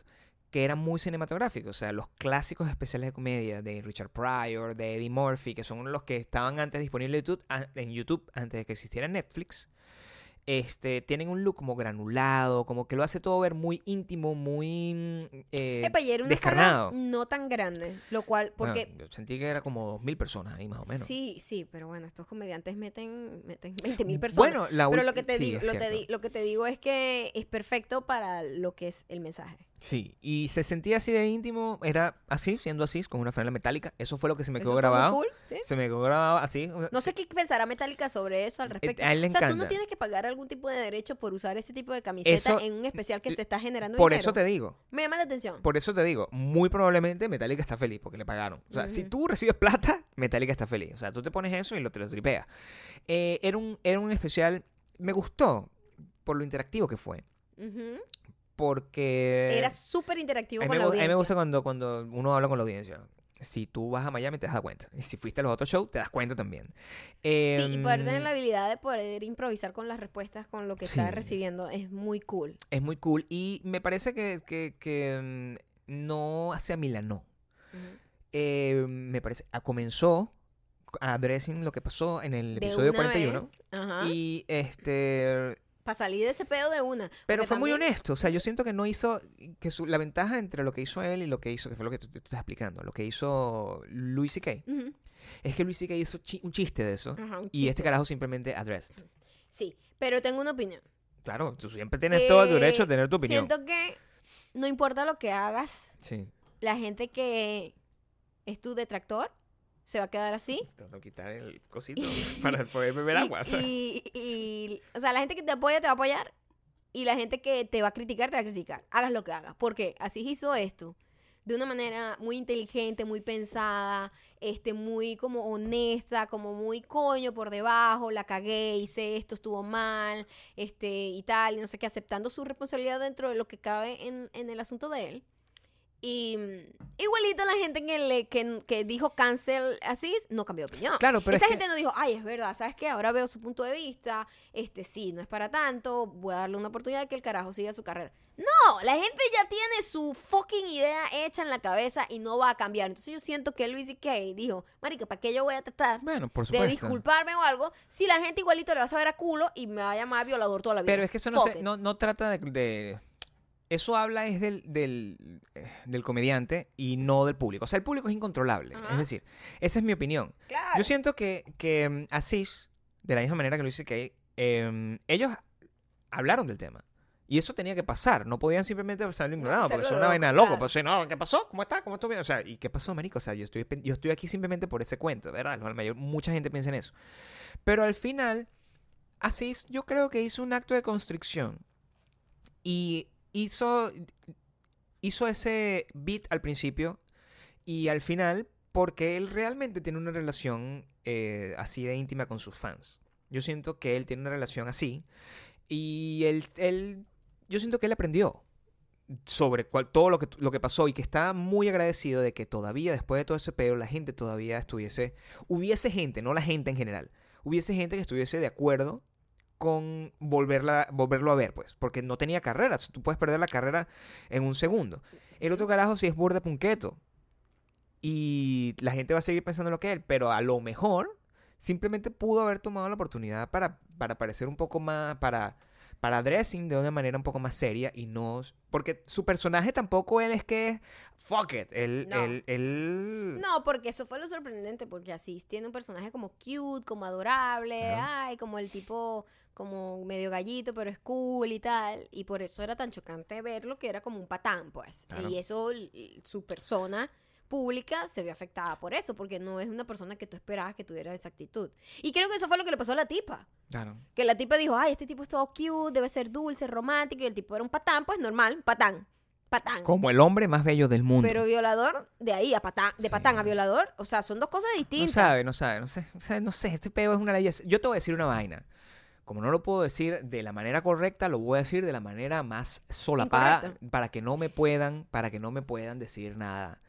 que era muy cinematográfico. O sea, los clásicos especiales de comedia de Richard Pryor, de Eddie Murphy, que son los que estaban antes disponibles en YouTube antes de que existiera Netflix. Este, tienen un look como granulado, como que lo hace todo ver muy íntimo, muy mm, eh, Epa, y era una descarnado. sala no tan grande, lo cual, Bueno, porque... yo sentí que era como dos mil personas ahí más o menos. Sí, sí, pero bueno, estos comediantes meten, meten 20 mil personas. Bueno, la pero lo que, te sí, digo, lo, te di- lo que te digo es que es perfecto para lo que es el mensaje. Sí, y se sentía así de íntimo, era así, siendo así, con una franela metálica. Eso fue lo que se me Eso quedó fue muy grabado. cool, ¿sí? Se me quedó grabado así. No sé qué pensará Metallica sobre eso al respecto. a él le o sea, tú no encanta. tienes que pagar algún tipo de derecho por usar ese tipo de camiseta Eso- en un especial que se está generando Por dinero. eso te digo, Me llama la atención. por eso te digo, muy probablemente Metallica está feliz porque le pagaron. O sea, si tú recibes plata, Metallica está feliz. O sea, tú te pones eso y lo te lo tripeas. Eh, era, un, era un especial, me gustó por lo interactivo que fue. Porque... Era súper interactivo A mí, con la gu- a mí audiencia. me gusta cuando, cuando uno habla con la audiencia. Si tú vas a Miami te das cuenta. Y si fuiste a los otros shows, te das cuenta también. Sí, y poder tener Em, la habilidad de poder improvisar con las respuestas, con lo que estás Sí. recibiendo, es muy cool. Es muy cool. Y me parece que, que, que, mm, no se amilanó. Ujú. Eh, me parece... ah, comenzó addressing lo que pasó en el De episodio una 41. vez, ajá, Y este... para salir de ese pedo de una. Pero fue muy honesto. O sea, yo siento que no hizo... Que su, la ventaja entre lo que hizo él y lo que hizo... Que fue lo que tú, tú estás explicando. Lo que hizo Louis C.K. Ujú, Es que Louis C.K. hizo chi- un chiste de eso. ajá, Y este carajo simplemente addressed. Sí, pero tengo una opinión. Claro, tú siempre tienes todo el derecho a tener tu opinión. Siento que no importa lo que hagas, Sí. la gente que es tu detractor se va a quedar así. Que quitar el cosito para poder beber y, agua. sea. y- y- o sea, la gente que te apoya te va a apoyar y la gente que te va a criticar te va a criticar. Hagas lo que hagas. Porque así hizo esto. De una manera muy inteligente, muy pensada, este, muy como honesta, como muy coño por debajo, la cagué, hice esto, estuvo mal, este, y tal, y no sé qué, aceptando su responsabilidad dentro de lo que cabe en, en el asunto de él. Y mm, igualito la gente que, le, que, que dijo cancel así no cambió de opinión. Claro, pero Esa es que- gente no dijo, ay, es verdad, ¿sabes qué? Ahora veo su punto de vista, este sí, no es para tanto, voy a darle una oportunidad de que el carajo siga su carrera. No, la gente ya tiene su fucking idea hecha en la cabeza y no va a cambiar. Entonces yo siento que Luis y Kay dijo, marica, ¿para qué yo voy a tratar Bueno, por de disculparme o algo si la gente igualito le va a saber a culo y me va a llamar violador toda la vida? Pero es que eso no, se, no, no trata de, de- Eso habla es del, del, eh, del comediante y no del público. O sea, el público es incontrolable. Ajá. Es decir, esa es mi opinión. Claro. Yo siento que, que mm, Asís, de la misma manera que lo dice Kay, eh, ellos hablaron del tema. Y eso tenía que pasar. No podían simplemente pasarlo ignorado. Porque es una vaina loco. claro. Pues, sí, no, ¿qué pasó? ¿Cómo está? ¿Cómo estuvo? O sea, ¿y qué pasó, marico? O sea, yo estoy, yo estoy aquí simplemente por ese cuento, ¿verdad? La mayor, mucha gente piensa en eso. Pero al final, Asís yo creo que hizo un acto de constricción. Y hizo, hizo ese beat al principio y al final porque él realmente tiene una relación eh, así de íntima con sus fans. Yo siento que él tiene una relación así y él, él yo siento que él aprendió sobre cual- todo lo que, lo que pasó y que está muy agradecido de que todavía después de todo ese pedo la gente todavía estuviese, hubiese gente, no la gente en general, hubiese gente que estuviese de acuerdo con volverla, volverlo a ver, pues, porque no tenía carrera, tú puedes perder la carrera en un segundo. El otro carajo sí es burda punqueto y la gente va a seguir pensando en lo que él, pero a lo mejor simplemente pudo haber tomado la oportunidad para, para parecer un poco más, para, para dressing de una manera un poco más seria y no, porque su personaje tampoco él es que es, fuck it, él, No. él, él- No, porque eso fue lo sorprendente, porque así tiene un personaje como cute, como adorable, ay, como el tipo, como medio gallito, pero es cool y tal, y por eso era tan chocante verlo que era como un patán, pues, Claro. y eso, su persona pública se vio afectada por eso, porque no es una persona que tú esperabas que tuviera esa actitud. Y creo que eso fue lo que le pasó a la tipa. Claro. Que la tipa dijo, ay, este tipo es todo cute, debe ser dulce, romántico, y el tipo era un patán, pues normal, patán, patán. Como el hombre más bello del mundo. Pero violador, de ahí a patán, de Sí. patán a violador, o sea, son dos cosas No distintas. sabe, no sabe, no sé, no sé, no sé, este peo es una ley. Yo te voy a decir una vaina. Como no lo puedo decir de la manera correcta, lo voy a decir de la manera más solapada para que no me puedan, para que no me puedan decir nada.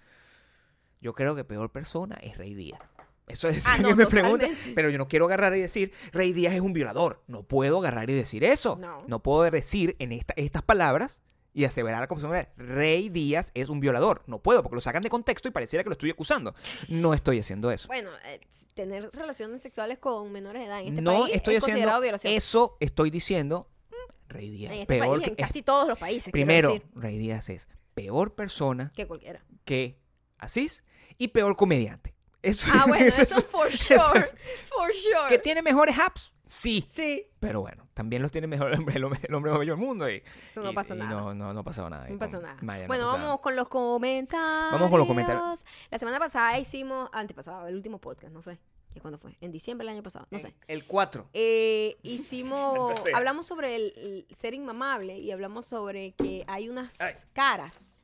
Yo creo que peor persona es Rey Díaz. Eso es Ah, que no, me totalmente. pero yo no quiero agarrar y decir Rey Díaz es un violador. No puedo agarrar y decir eso. No. puedo decir en esta- estas palabras y aseverar como fuera, Rey Díaz es un violador. No puedo porque lo sacan de contexto y pareciera que lo estoy acusando. No estoy haciendo eso. Bueno, eh, tener relaciones sexuales con menores de edad en este no país estoy es haciendo considerado violación. eso, estoy diciendo mm, Rey Díaz. en este peor país, en que- casi todos los países. primero, decir, Rey Díaz es peor persona que cualquiera. que Asís y peor comediante. Eso, Ah, bueno, eso- eso for eso- sure. For sure. ¿Que tiene mejores apps? Sí. Sí, Pero bueno, también los tiene mejor el hombre, el hombre, el hombre más bello del mundo. Y, Eso no y- nada. No, no, no ha pasado nada. no pasa nada. Maya, bueno, vamos con los comentarios. Vamos con los comentarios. La semana pasada hicimos, antepasado, el último podcast, no sé. ¿Y cuándo fue? En diciembre del año pasado, no sé. El 4. Eh, hicimos, hablamos sobre el, el ser inmamable y hablamos sobre que hay unas Ay. caras,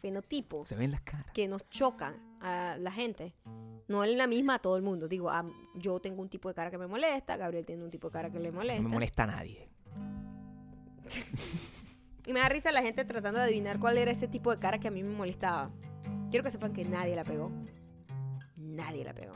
fenotipos, Se ven las caras. que nos chocan a la gente. No es la misma a todo el mundo. Digo, ah, yo tengo un tipo de cara que me molesta, Gabriel tiene un tipo de cara que le molesta. No me molesta a nadie. Y me da risa la gente tratando de adivinar cuál era ese tipo de cara que a mí me molestaba. Quiero que sepan que nadie la pegó. Nadie la pegó.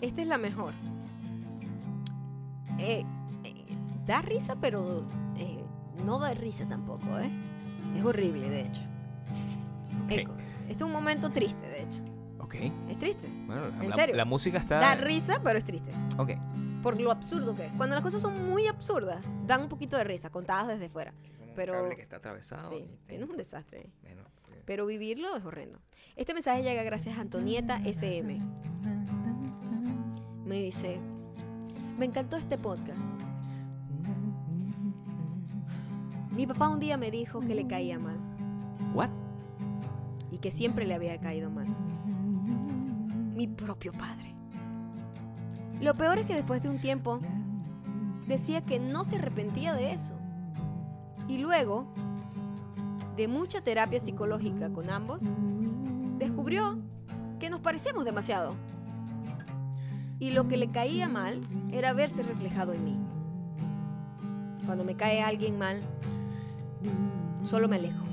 Esta es la mejor. Eh, eh, da risa, pero eh, no da risa tampoco, ¿eh? Es horrible, de hecho. Este es un momento triste, de hecho. Ok. Es triste. Bueno, ¿En la, serio? la música está. Da risa, pero es triste. Ok. Por lo absurdo que es. Cuando las cosas son muy absurdas, dan un poquito de risa, contadas desde fuera. Pero- cable que está atravesado. Sí, tienes un desastre Pero vivirlo es horrendo. Este mensaje llega gracias a Antonieta SM. Me dice, me encantó este podcast. Mi papá un día me dijo que le caía mal What? y que siempre le había caído mal. Mi propio padre. Lo peor es que después de un tiempo decía que no se arrepentía de eso. Y luego de mucha terapia psicológica con ambos, descubrió que nos parecemos demasiado. Y lo que le caía mal era verse reflejado en mí. Cuando me cae alguien mal, solo me alejo.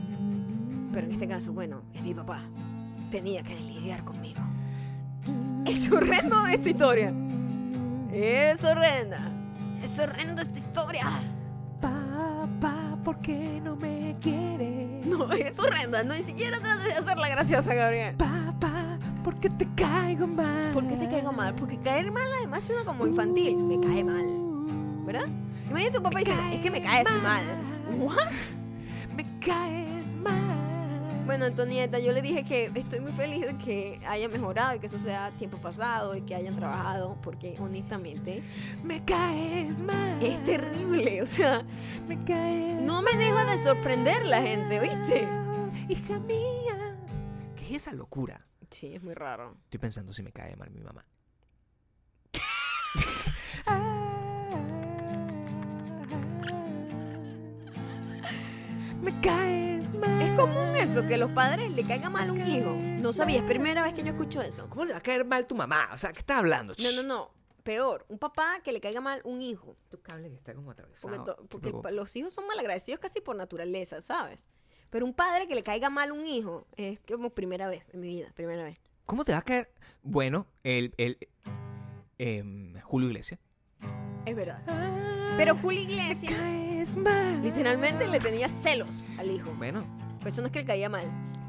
Pero en este caso, bueno, es mi papá. Tenía que lidiar conmigo. Es horrendo esta historia. Es horrenda. Es horrenda esta historia. ¿Por qué no me quieres? No, es horrenda. No, ni siquiera trates de hacerla graciosa, Gabriel. Papá, ¿por qué te caigo mal? ¿Por qué te caigo mal? Porque caer mal además suena como infantil. Me cae mal. ¿Verdad? Imagínate tu papá diciendo, es que me caes mal. ¿What? Me mal. Bueno, Antonieta, yo le dije que estoy muy feliz de que haya mejorado y que eso sea tiempo pasado y que hayan trabajado, porque honestamente Me caes mal. es terrible. O sea, Me caes no me deja de sorprender la gente, ¿oíste? Hija mía. ¿Qué es esa locura? Sí, es muy raro. Estoy pensando si me cae mal mi mamá. Me caes mal. Es común eso, que los padres le caiga mal a un hijo. No sabía, es primera vez que yo escucho eso. ¿Cómo le va a caer mal tu mamá? O sea, ¿qué estás hablando? No, no, no. Peor, un papá que le caiga mal un hijo. Tu cable que está como Porque, atravesado. to- porque pa- los hijos son malagradecidos casi por naturaleza, ¿sabes? Pero un padre que le caiga mal un hijo es como primera vez en mi vida, primera vez. ¿Cómo te va a caer? Bueno, el, el em, Julio Iglesias. Es verdad. Pero Julio Iglesias Mal. literalmente le tenía celos al hijo. Bueno, Por eso no es que le caía mal.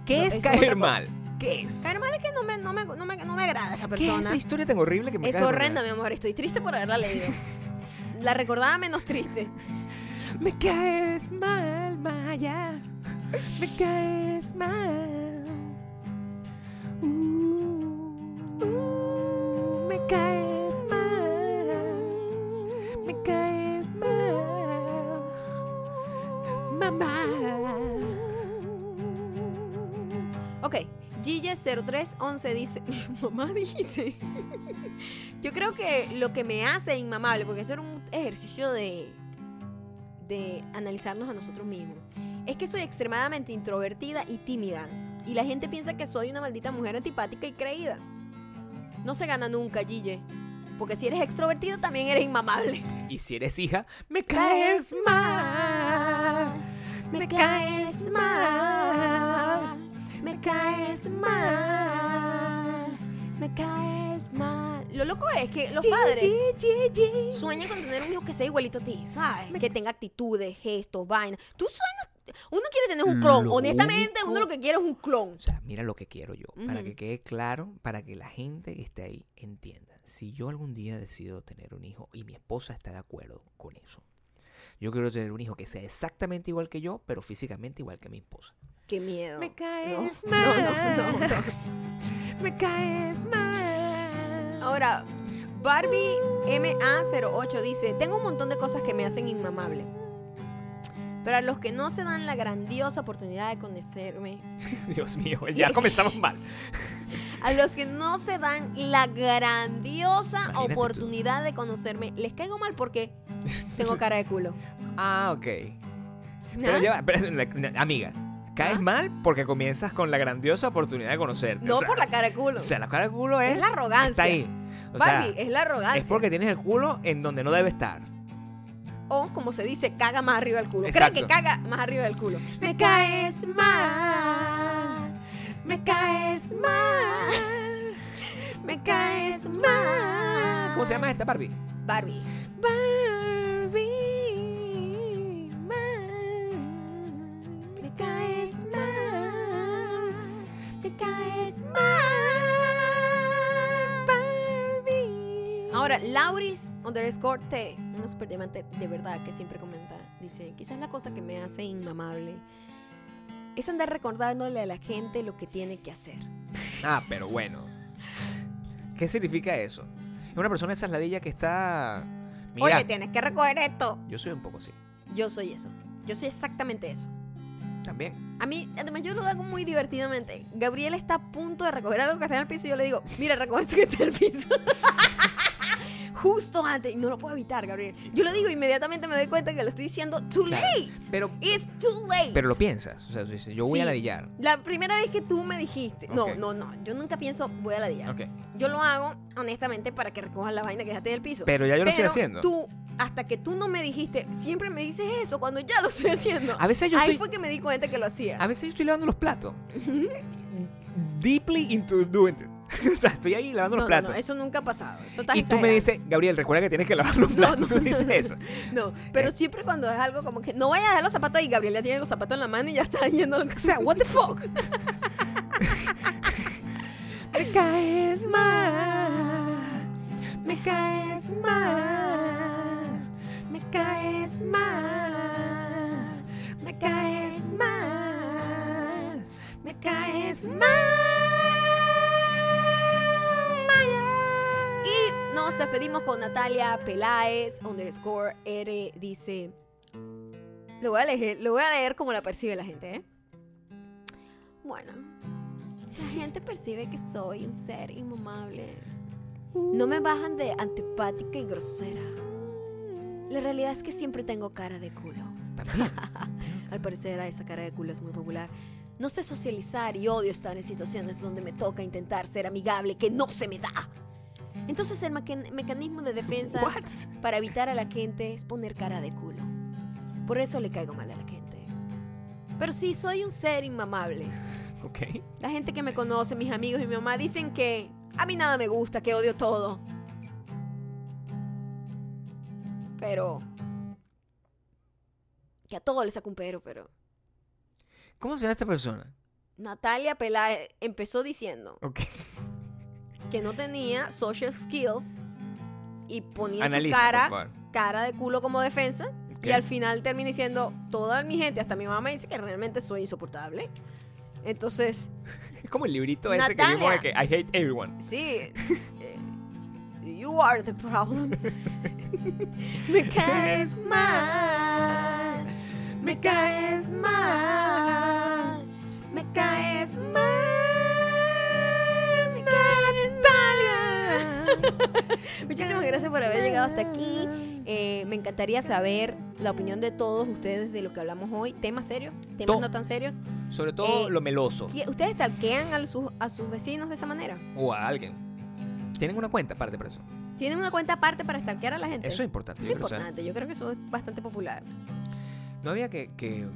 ¿qué No, es eso es otra caer cosa. mal? ¿Qué es? Caer mal es que no me, no me, no me, no me agrada esa ¿Qué es persona. esa historia tan horrible que me Es cae mal? horrenda, mi amor. Estoy triste por haberla leído. La recordaba menos triste. Me caes mal, Maya. Me caes mal. Uh, me caes mal. Me caes Mamá. Ok, Gille0311 dice, mamá dijiste. Yo creo que lo que me hace inmamable, porque esto era un ejercicio de, de analizarnos a nosotros mismos, es que soy extremadamente introvertida y tímida. Y la gente piensa que soy una maldita mujer antipática y creída. No se gana nunca, Gille. Porque si eres extrovertido también eres inmamable. Y si eres hija, me caes mal. Me caes mal. Me caes mal. Me caes mal. Lo loco es que los padres sueñan con tener un hijo que sea igualito a ti, ¿sabes? Que tenga actitudes, gestos, vainas. Tú sueñas. Uno quiere tener un clon. Lo Honestamente, único- uno lo que quiere es un clon. O sea, mira lo que quiero yo, para que quede claro, para que la gente que esté ahí entienda. Si yo algún día decido tener un hijo y mi esposa está de acuerdo con eso, yo quiero tener un hijo que sea exactamente igual que yo, pero físicamente igual que mi esposa. Qué miedo. Me caes no, mal. No, no, no, no. Me caes mal. Ahora, Barbie MA08 dice, tengo un montón de cosas que me hacen inmamable. Pero a los que no se dan la grandiosa oportunidad de conocerme, Dios mío, ya comenzamos mal. a los que no se dan la grandiosa Imagínate tú. oportunidad de conocerme, les caigo mal porque tengo cara de culo. Ah, ok. Pero ya, va, pero, la- la- amiga, caes ¿Ah? mal porque comienzas con la grandiosa oportunidad de conocerte. No o sea, por la cara de culo. O sea, la cara de culo es. es la arrogancia. Está ahí. O Barbie, sea, es la arrogancia. es porque tienes el culo en donde no debe estar. O, como se dice, caga más arriba del culo. Exacto. Cree que caga más arriba del culo. Me caes mal. Me caes mal. Me caes mal. ¿Cómo se llama esta Barbie? Barbie. Barbie. Me caes mal. Me caes mal. Barbie. Ahora, Lauris underscore T, una super diamante de verdad que siempre comenta, dice, quizás la cosa que me hace inmamable es andar recordándole a la gente lo que tiene que hacer. Ah, pero bueno. ¿Qué significa eso? Es una persona esa ladilla que está. Mira, Oye, tienes que recoger esto. yo soy un poco así. Yo soy eso. Yo soy exactamente eso. También. A mí, además, yo lo hago muy divertidamente. Gabriela está a punto de recoger algo que está en el piso y yo le digo, mira, recoge eso que está en el piso. justo antes. Y no lo puedo evitar, Gabriel. Yo lo digo inmediatamente me doy cuenta que lo estoy diciendo too Claro. late. Pero, It's too late. pero lo piensas. O sea, yo voy Sí. a ladillar. La primera vez que tú me dijiste, no, Ok. no, no, yo nunca pienso voy a la día. Ok. Yo lo hago honestamente para que recojas la vaina que dejaste del piso. Pero ya yo lo estoy Pero haciendo. Tú, hasta que tú no me dijiste, siempre me dices eso cuando ya lo estoy haciendo. A veces yo Ahí estoy- fue que me di cuenta que lo hacía. A veces yo estoy lavando los platos. Deeply into doing it. o sea, estoy ahí lavando no, los platos. no, eso nunca ha pasado. Eso y tú me dices, Gabriel, recuerda que tienes que lavar los platos. tú dices eso. No, pero siempre cuando es algo como que no vaya a dejar los zapatos ahí, Gabriel ya tiene los zapatos en la mano y ya está yendo O sea, what the fuck? me caes mal. Me caes mal. Me caes mal. Me caes mal. Me caes mal. Nos despedimos con Natalia Peláez, underscore R, dice. Lo voy a leer, lo voy a leer como la percibe la gente, ¿eh? Bueno, la gente percibe que soy un ser inmamable. No me bajan de antipática y grosera. La realidad es que siempre tengo cara de culo. Al parecer esa cara de culo es muy popular. No sé socializar y odio estar en situaciones donde me toca intentar ser amigable, que no se me da. Entonces el mecan- mecanismo de defensa para evitar a la gente es poner cara de culo. Por eso le caigo mal a la gente. Pero sí, soy un ser inmamable. Ok. La gente que me conoce, mis amigos y mi mamá, dicen que a mí nada me gusta, que odio todo. Pero... Que a todo le saco un pero, pero... ¿Cómo se llama esta persona? Natalia Peláez empezó diciendo Ok. que no tenía social skills y ponía Analiza, su cara, cara de culo como defensa. Ok. Y al final termina diciendo, toda mi gente, hasta mi mamá me dice que realmente soy insoportable. Entonces, Es como el librito ese que vimos de que I hate everyone. sí, eh, you are the problem. me caes mal, me caes gracias por haber llegado hasta aquí. Eh, me encantaría saber la opinión de todos ustedes de lo que hablamos hoy. ¿Temas serios? ¿Temas no tan serios? Sobre todo Eh, lo meloso. ¿Y ¿Ustedes talquean a sus, a sus vecinos de esa manera? O a alguien. Tienen una cuenta aparte para eso. ¿Tienen una cuenta aparte para stalkear a la gente? Eso es importante. Eso yo es creo, o sea, importante. Yo creo que eso es bastante popular. No había que, que,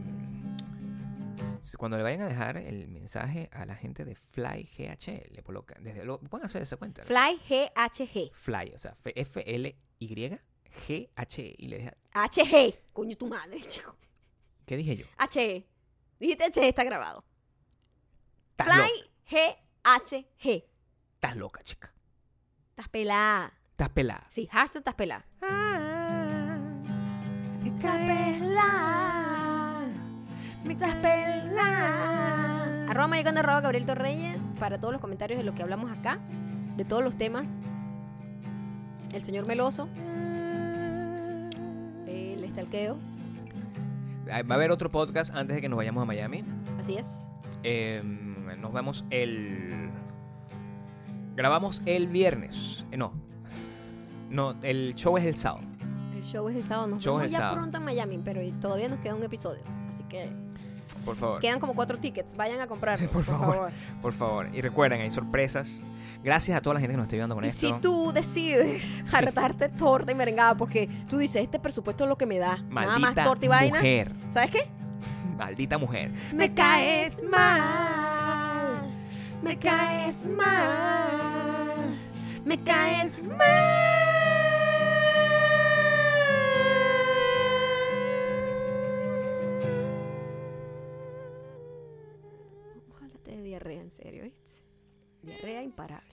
Cuando le vayan a dejar el mensaje a la gente de Fly GH, le colocan. Desde lo, pueden hacer esa cuenta. Fly GHG. Fly, o sea, F-L-Y G-H. Y le deja. HG. Coño, tu madre, chico. ¿Qué dije yo? HG. Dijiste HG, está grabado. Estás. Fly GHG. Estás loca, chica. Estás pelada. Estás pelada. Sí, hashtag estás pelada. Estás pelada. Estás pelada. Arroba mayocando, arroba Gabriel Torreyes para todos los comentarios de lo que hablamos acá, de todos los temas. El señor Meloso. El estalqueo. Va a haber otro podcast antes de que nos vayamos a Miami. Así es. Eh, nos vemos el. Grabamos el viernes. Eh, no. No, el show es el sábado. El show es el sábado. Nos Show vemos ya sábado. pronto en Miami, pero todavía nos queda un episodio. Así que Por favor. quedan como cuatro tickets. Vayan a comprarlos, Por por, favor. favor. Por favor. Y recuerden, hay sorpresas. Gracias a toda la gente que nos está ayudando con Y esto. si tú decides hartarte torta y merengada porque tú dices, este presupuesto es lo que me da, nada más Maldita torta y vaina, mujer. ¿sabes qué? Maldita mujer. Me caes mal, me caes mal, me caes mal. En serio, ¿viste? Diarrea imparable.